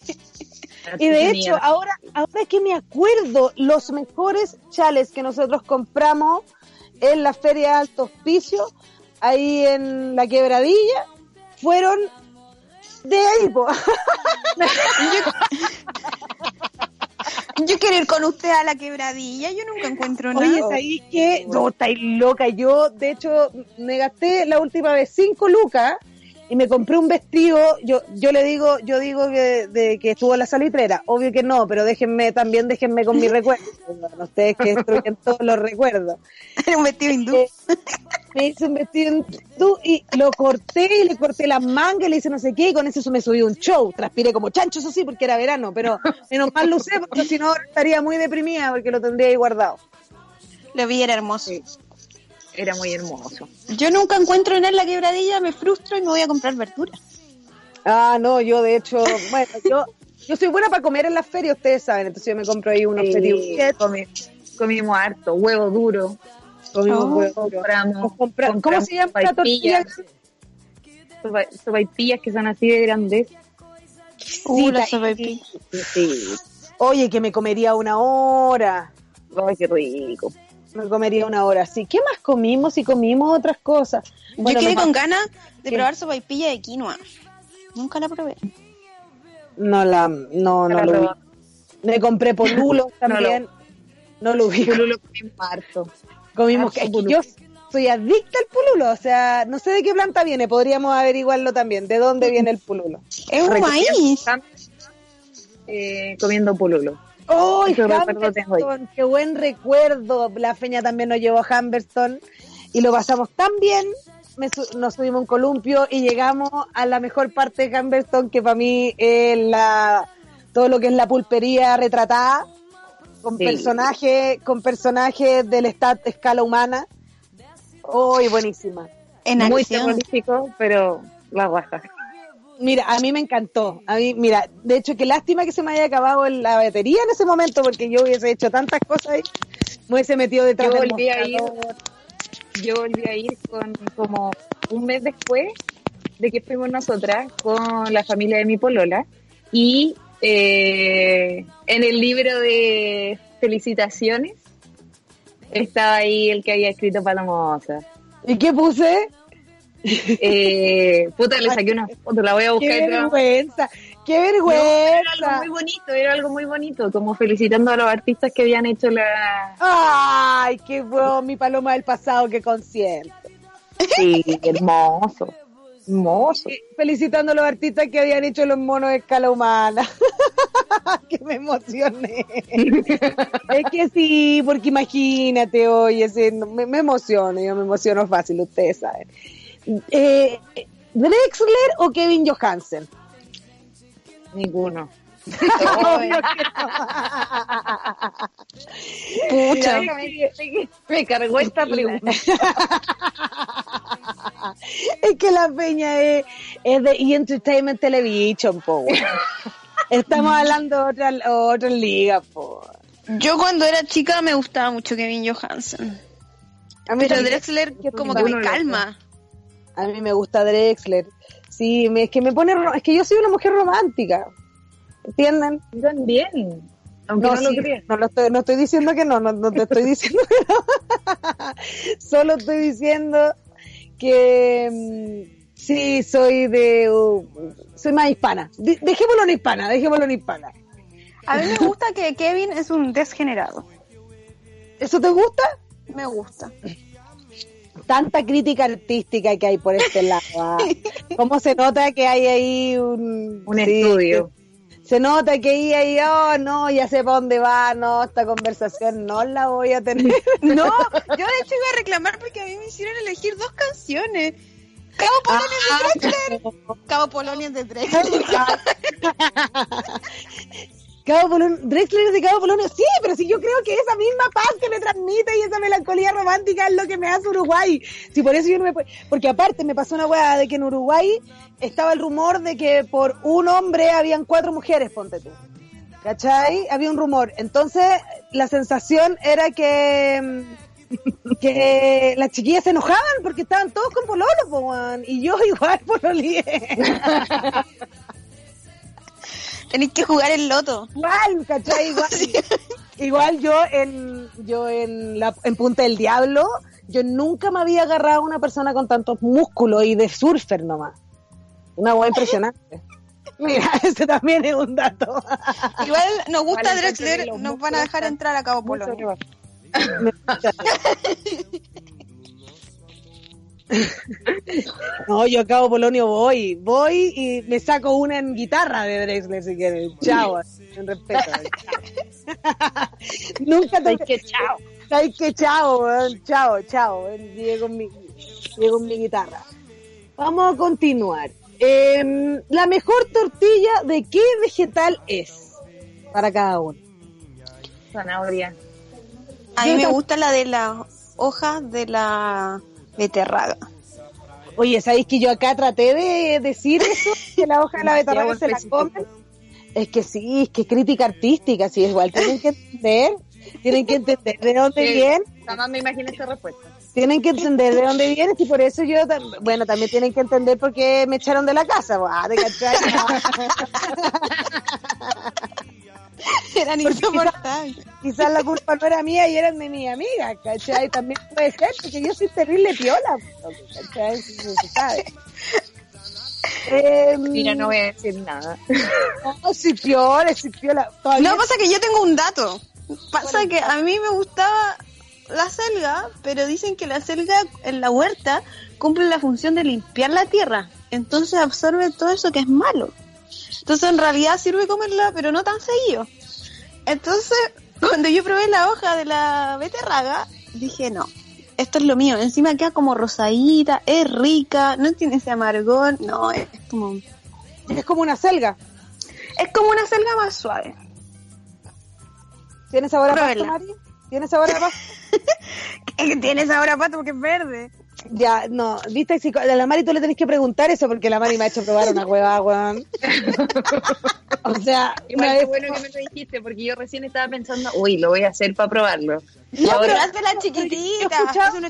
Y de hecho, ahora, ahora que me acuerdo, los mejores chales que nosotros compramos en la Feria de Alto Hospicio, ahí en la quebradilla, fueron de ahí, po. Yo quiero ir con usted a la quebradilla. Yo nunca encuentro nada. Oye, ¿sabéis qué? No, estáis loca. Yo, de hecho, me gasté la última vez cinco lucas y me compré un vestido, yo yo le digo, yo digo que, de, que estuvo en la salitrera, obvio que no, pero déjenme, también déjenme con mi recuerdo, Bueno, ustedes que destruyen todos los recuerdos. Era un vestido hindú. Eh, me hice un vestido hindú y lo corté y le corté las mangas y le hice no sé qué y con eso me subí un show, transpiré como chancho, eso sí, porque era verano, pero menos mal lo usé porque si no estaría muy deprimida porque lo tendría ahí guardado. Lo vi, era hermoso. Era muy hermoso. Yo nunca encuentro en él la quebradilla, me frustro y me voy a comprar verduras. Ah, no, yo de hecho, bueno, yo, yo soy buena para comer en las ferias, ustedes saben, entonces yo me compro ahí unos Sí, petit comi- comimos harto, huevo duro. comimos Oh. huevos. Compramos, Compra- ¿Cómo compramos se llama la tortilla? sopaipillas, sopa- sopaipillas que son así de grandes. Uh, la Sí, sopaipilla. Sí. Oye, que me comería una hora. Ay, qué rico. Me comería una hora, sí. ¿Qué más comimos? Y comimos otras cosas. Bueno, Yo quedé con ganas de ¿Qué? probar sopaipilla de quinoa. Nunca la probé. No la, no, no La lo vi. Me compré polulo también. No lo vi. Pululo comimos harto. Comimos, Harto es que pululo. yo soy adicta al pululo, o sea, no sé de qué planta viene, podríamos averiguarlo también, de dónde viene el pululo. Es un maíz. Eh, comiendo pululo. ¡Ay, Qué recuerdo tengo ahí. Humberston! ¡Qué buen recuerdo! La feña también nos llevó a Humberston y lo pasamos tan bien. Me su- nos subimos un columpio y llegamos a la mejor parte de Humberston, que para mí es la, todo lo que es la pulpería retratada, con Sí. personajes con personajes del stat escala humana. ¡Uy, buenísima! En Muy acción. terrorífico, pero la guaja. Mira, a mí me encantó. A mí, mira, de hecho, qué lástima que se me haya acabado la batería en ese momento, porque yo hubiese hecho tantas cosas ahí. Me hubiese metido detrás Yo del volví a ir, yo volví a ir con como un mes después de que fuimos nosotras con la familia de mi polola y eh, en el libro de felicitaciones estaba ahí el que había escrito Palomosa. ¿Y qué puse? Eh, puta, le saqué una foto, la voy a buscar. ¡Qué vergüenza! ¡Qué No, era algo vergüenza! muy bonito, era algo muy bonito, como felicitando a los artistas que habían hecho la... ¡Ay, qué bueno! Mi paloma del pasado, qué consciente. Sí, hermoso, hermoso. Felicitando a los artistas que habían hecho los monos de escala humana. que me emocioné. es que sí, porque imagínate, oye, me, me emociono, yo me emociono fácil, ustedes saben. Eh, ¿Drexler o Kevin Johansen? Ninguno. Obvio que no. Pucha. Me, me cargó esta pregunta. es que la peña es, es de E! Entertainment Television, po. Estamos hablando de otra, otra liga, po. Yo cuando era chica me gustaba mucho Kevin Johansen. Pero. Drexler como que me calma. A mí me gusta Drexler. Sí, me- es que me pone, es que yo soy una mujer romántica. ¿Entienden? Yo también. Aunque no, sí, lo no lo estoy, no estoy diciendo que no, no, no te estoy diciendo que no. Solo estoy diciendo que mm, sí soy de, uh, soy más hispana. De- dejémoslo en hispana, dejémoslo en hispana. A mí me gusta que Kevin es un desgenerado. ¿Eso te gusta? Me gusta. Tanta crítica artística que hay por este lado. ¿ah? ¿Cómo se nota que hay ahí un, Un sí, estudio. Se nota que ahí, ahí, oh, no, ya sé para dónde va, no, esta conversación no la voy a tener. No, yo de hecho iba a reclamar porque a mí me hicieron elegir dos canciones. Cabo Polonia de Drexler. Cabo Polonia de Drexler. Cabo Polonio, Drexler es de Cabo Polonio, sí, pero si yo creo que esa misma paz que me transmite y esa melancolía romántica es lo que me hace Uruguay. Si por eso yo no me porque aparte me pasó una weá de que en Uruguay estaba el rumor de que por un hombre habían cuatro mujeres, ponte tú. ¿Cachai? Había un rumor. Entonces, la sensación era que mm, que las chiquillas se enojaban porque estaban todos con pololo, po, y yo igual pololié. Tenéis que jugar el loto. Igual, ¿cachai? Igual, igual yo en yo en la en Punta del Diablo, yo nunca me había agarrado a una persona con tantos músculos y de surfer nomás. Una hueá impresionante. Mira, ese también es un dato. Igual nos gusta Drexler, nos van a dejar entrar a Cabo trabajo. No, yo acabo Polonio voy, voy y me saco una en guitarra de Drexler si quieres. Chao, en respeto. Nunca te que chao. Sabes que chao, weón. chao, chao. Llegué con mi, llegué con mi guitarra. Vamos a continuar. Em, la mejor tortilla de qué vegetal es para cada uno. Zanahoria. A mí me gusta la de las hojas de la beterraga. Oye, ¿sabéis que yo acá traté de decir eso? Que la hoja de la beterraga se la comen. Es que sí, es que es crítica artística, sí, igual tienen que entender, tienen que entender de dónde viene, Jamás me imagino esta respuesta. tienen que entender de dónde vienes y por eso yo, bueno, también tienen que entender por qué me echaron de la casa, pues, ah, ¿te cachai? Eran insoportables. Quizás la culpa no era mía y eran de mi amiga, ¿cachai? También puede ser, porque yo soy terrible piola, ¿cachai? Eso se sabe. Eh, Mira, no voy a decir nada. No, soy piola, soy piola. Todavía- No, pasa que yo tengo un dato. Pasa que a mí me gustaba la selga, pero dicen que la selga en la huerta cumple la función de limpiar la tierra. Entonces absorbe todo eso que es malo. Entonces en realidad sirve comerla, pero no tan seguido. Entonces, cuando yo probé la hoja de la beterraga, dije, no, esto es lo mío. Encima queda como rosadita, es rica, no tiene ese amargón, no, es como... Es como una selga. Es como una selga más suave. ¿Tiene sabor a pasto, Pruébela. Mari? ¿Tiene sabor a pasto? tiene sabor a pato porque es verde. Ya, no, viste, si a la Mari tú le tenés que preguntar eso porque la Mari me ha hecho probar una hueva, weón. O sea, Igual qué bueno que me lo dijiste, porque yo recién estaba pensando, uy, lo voy a hacer para probarlo. Y No, pero ahora, hazte la yo he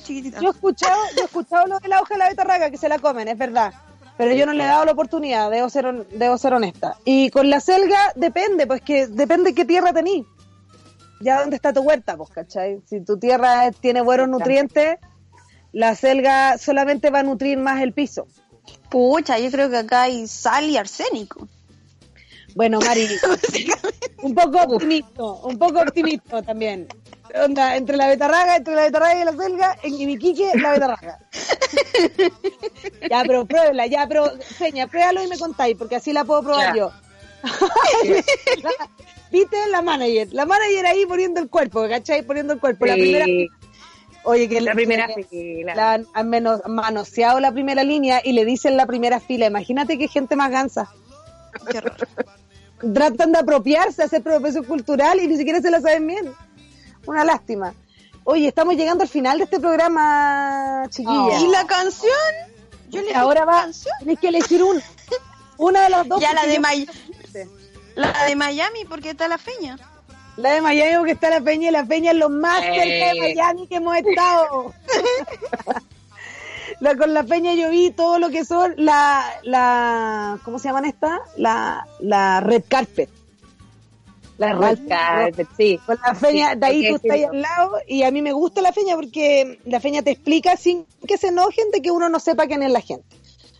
chiquitita. Yo he escuchado, yo he escuchado lo de la hoja de la betarraga, que se la comen, es verdad. Pero yo no le he dado la oportunidad, debo ser, debo ser honesta. Y con la selga depende, pues que depende qué tierra tenís. Ya dónde está tu huerta, pues, ¿cachai? Si tu tierra tiene buenos nutrientes, la selga solamente va a nutrir más el piso. Pucha, yo creo que acá hay sal y arsénico. Bueno, Mari, un poco optimista, un poco optimista también. Onda, entre la betarraga, entre la betarraga y la selga, en Iquique, la betarraga. ya, pero pruébela, ya, pero Seña, pruébalo y me contáis, porque así la puedo probar Ya. yo. ¿Viste? La manager, la manager ahí poniendo el cuerpo, ¿cachai? Poniendo el cuerpo. La primera, oye, que la le- primera que- fila. la han, han meno- manoseado la primera línea y le dicen la primera fila. Imagínate qué gente más gansa. Qué horror. Tratan de apropiarse, hacer apropiación cultural y ni siquiera se la saben bien. Una lástima. Oye, estamos llegando al final de este programa, chiquilla. ¿Y la canción? Yo le Ahora va, tienes que elegir una. Una de las dos. Ya la de, yo- May- la de Miami, porque está la feña. La de Miami porque está la Peña y la Peña es lo más Eh. cerca de Miami que hemos estado. la, con la Peña yo vi todo lo que son la, la ¿cómo se llaman estas? La, la red carpet. La red carpet, sí. Con la feña, Sí, de ahí hay tú estás al lado y a mí me gusta la feña porque la feña te explica sin que se enojen de que uno no sepa quién es la gente.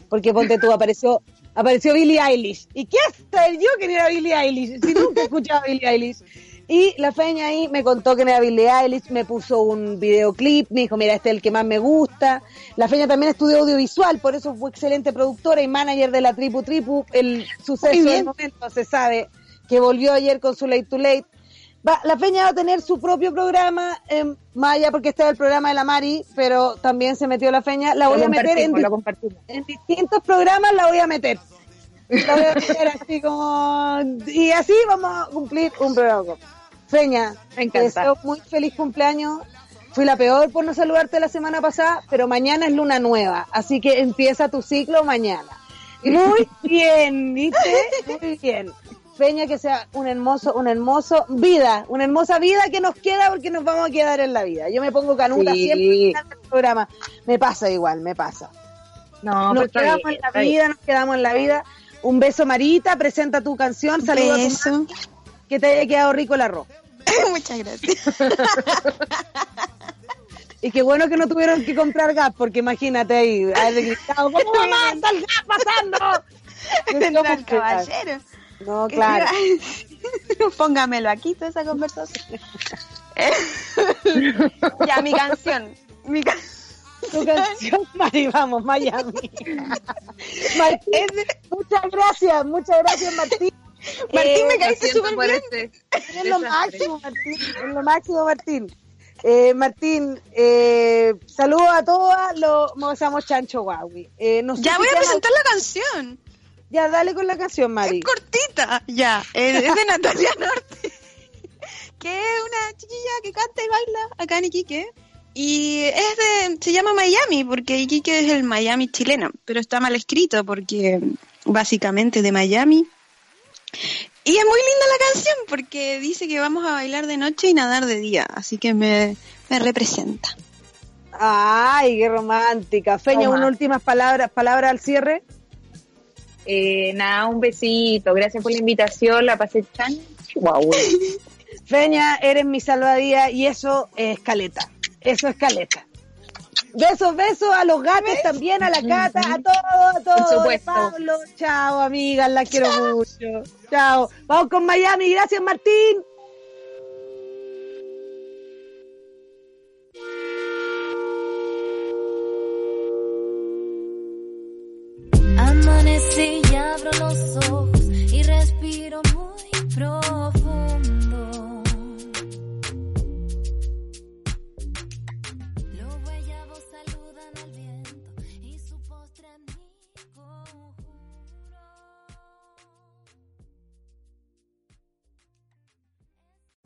Porque ponte tú, apareció, apareció Billie Eilish. ¿Y qué hasta yo quién era Billie Eilish? Si nunca he escuchado a Billie Eilish. Y la feña ahí me contó quién era Billie Eilish, me puso un videoclip, me dijo, mira, este es el que más me gusta. La feña también estudió audiovisual, por eso fue excelente productora y manager de la Tripu Tripu. El suceso del momento se sabe que volvió ayer con su Late to Late. Va- la Peña va a tener su propio programa, en Maya, porque está el programa de la Mari, pero también se metió la Feña. La voy Lo a meter en, lo en distintos programas, la voy a meter. La voy a meter así como... Y así vamos a cumplir un programa. Feña, Me te deseo muy feliz cumpleaños. Fui la peor por no saludarte la semana pasada, pero mañana es luna nueva, así que empieza tu ciclo mañana. Muy bien, ¿viste? Muy bien. Peña, que sea un hermoso, un hermoso vida, una hermosa vida que nos queda porque nos vamos a quedar en la vida. Yo me pongo canuta Sí. siempre final del programa. Me pasa igual, me pasa. No, nos quedamos bien, en la vida, nos quedamos en la vida. Un beso, Marita, presenta tu canción, saluda a tu. Que te haya quedado rico el arroz. Muchas gracias. Y qué bueno que no tuvieron que comprar gas, porque imagínate ahí, gritado, ¿cómo mamá está el gas pasando? El caballero. No, claro. Póngamelo aquí, toda esa conversación. ya, mi canción. Mi Tu canción, Mari, vamos, Miami. Martín, muchas gracias, muchas gracias, Martín. Martín, me Eh, caíste Siento súper bien. este Es lo máximo, Martín. Es lo máximo, Martín. Eh, Martín, eh, saludos a todas los Mozamos Chancho Guawi. Eh, no sé Ya si voy a presentar la canción. Ya, dale con la canción, Mari. Es cortita. Ya, es de Natalia Norte. que es una chiquilla que canta y baila acá en Iquique. Y es de, se llama Miami, porque Iquique es el Miami chileno, pero está mal escrito porque básicamente de Miami. Y es muy linda la canción porque dice que vamos a bailar de noche y nadar de día, así que me, me representa. Ay, qué romántica. Feña, unas últimas palabras, palabras al cierre. Eh, nada, un besito. Gracias por la invitación. La pasé tan guau. Feña, eres mi salvadía y eso es caleta. Eso es caleta. Besos, besos a los gatos también, a la cata, a todos, a todos. Por supuesto. Pablo, chao, amigas, la quiero mucho. Chao. Vamos con Miami. Gracias, Martín.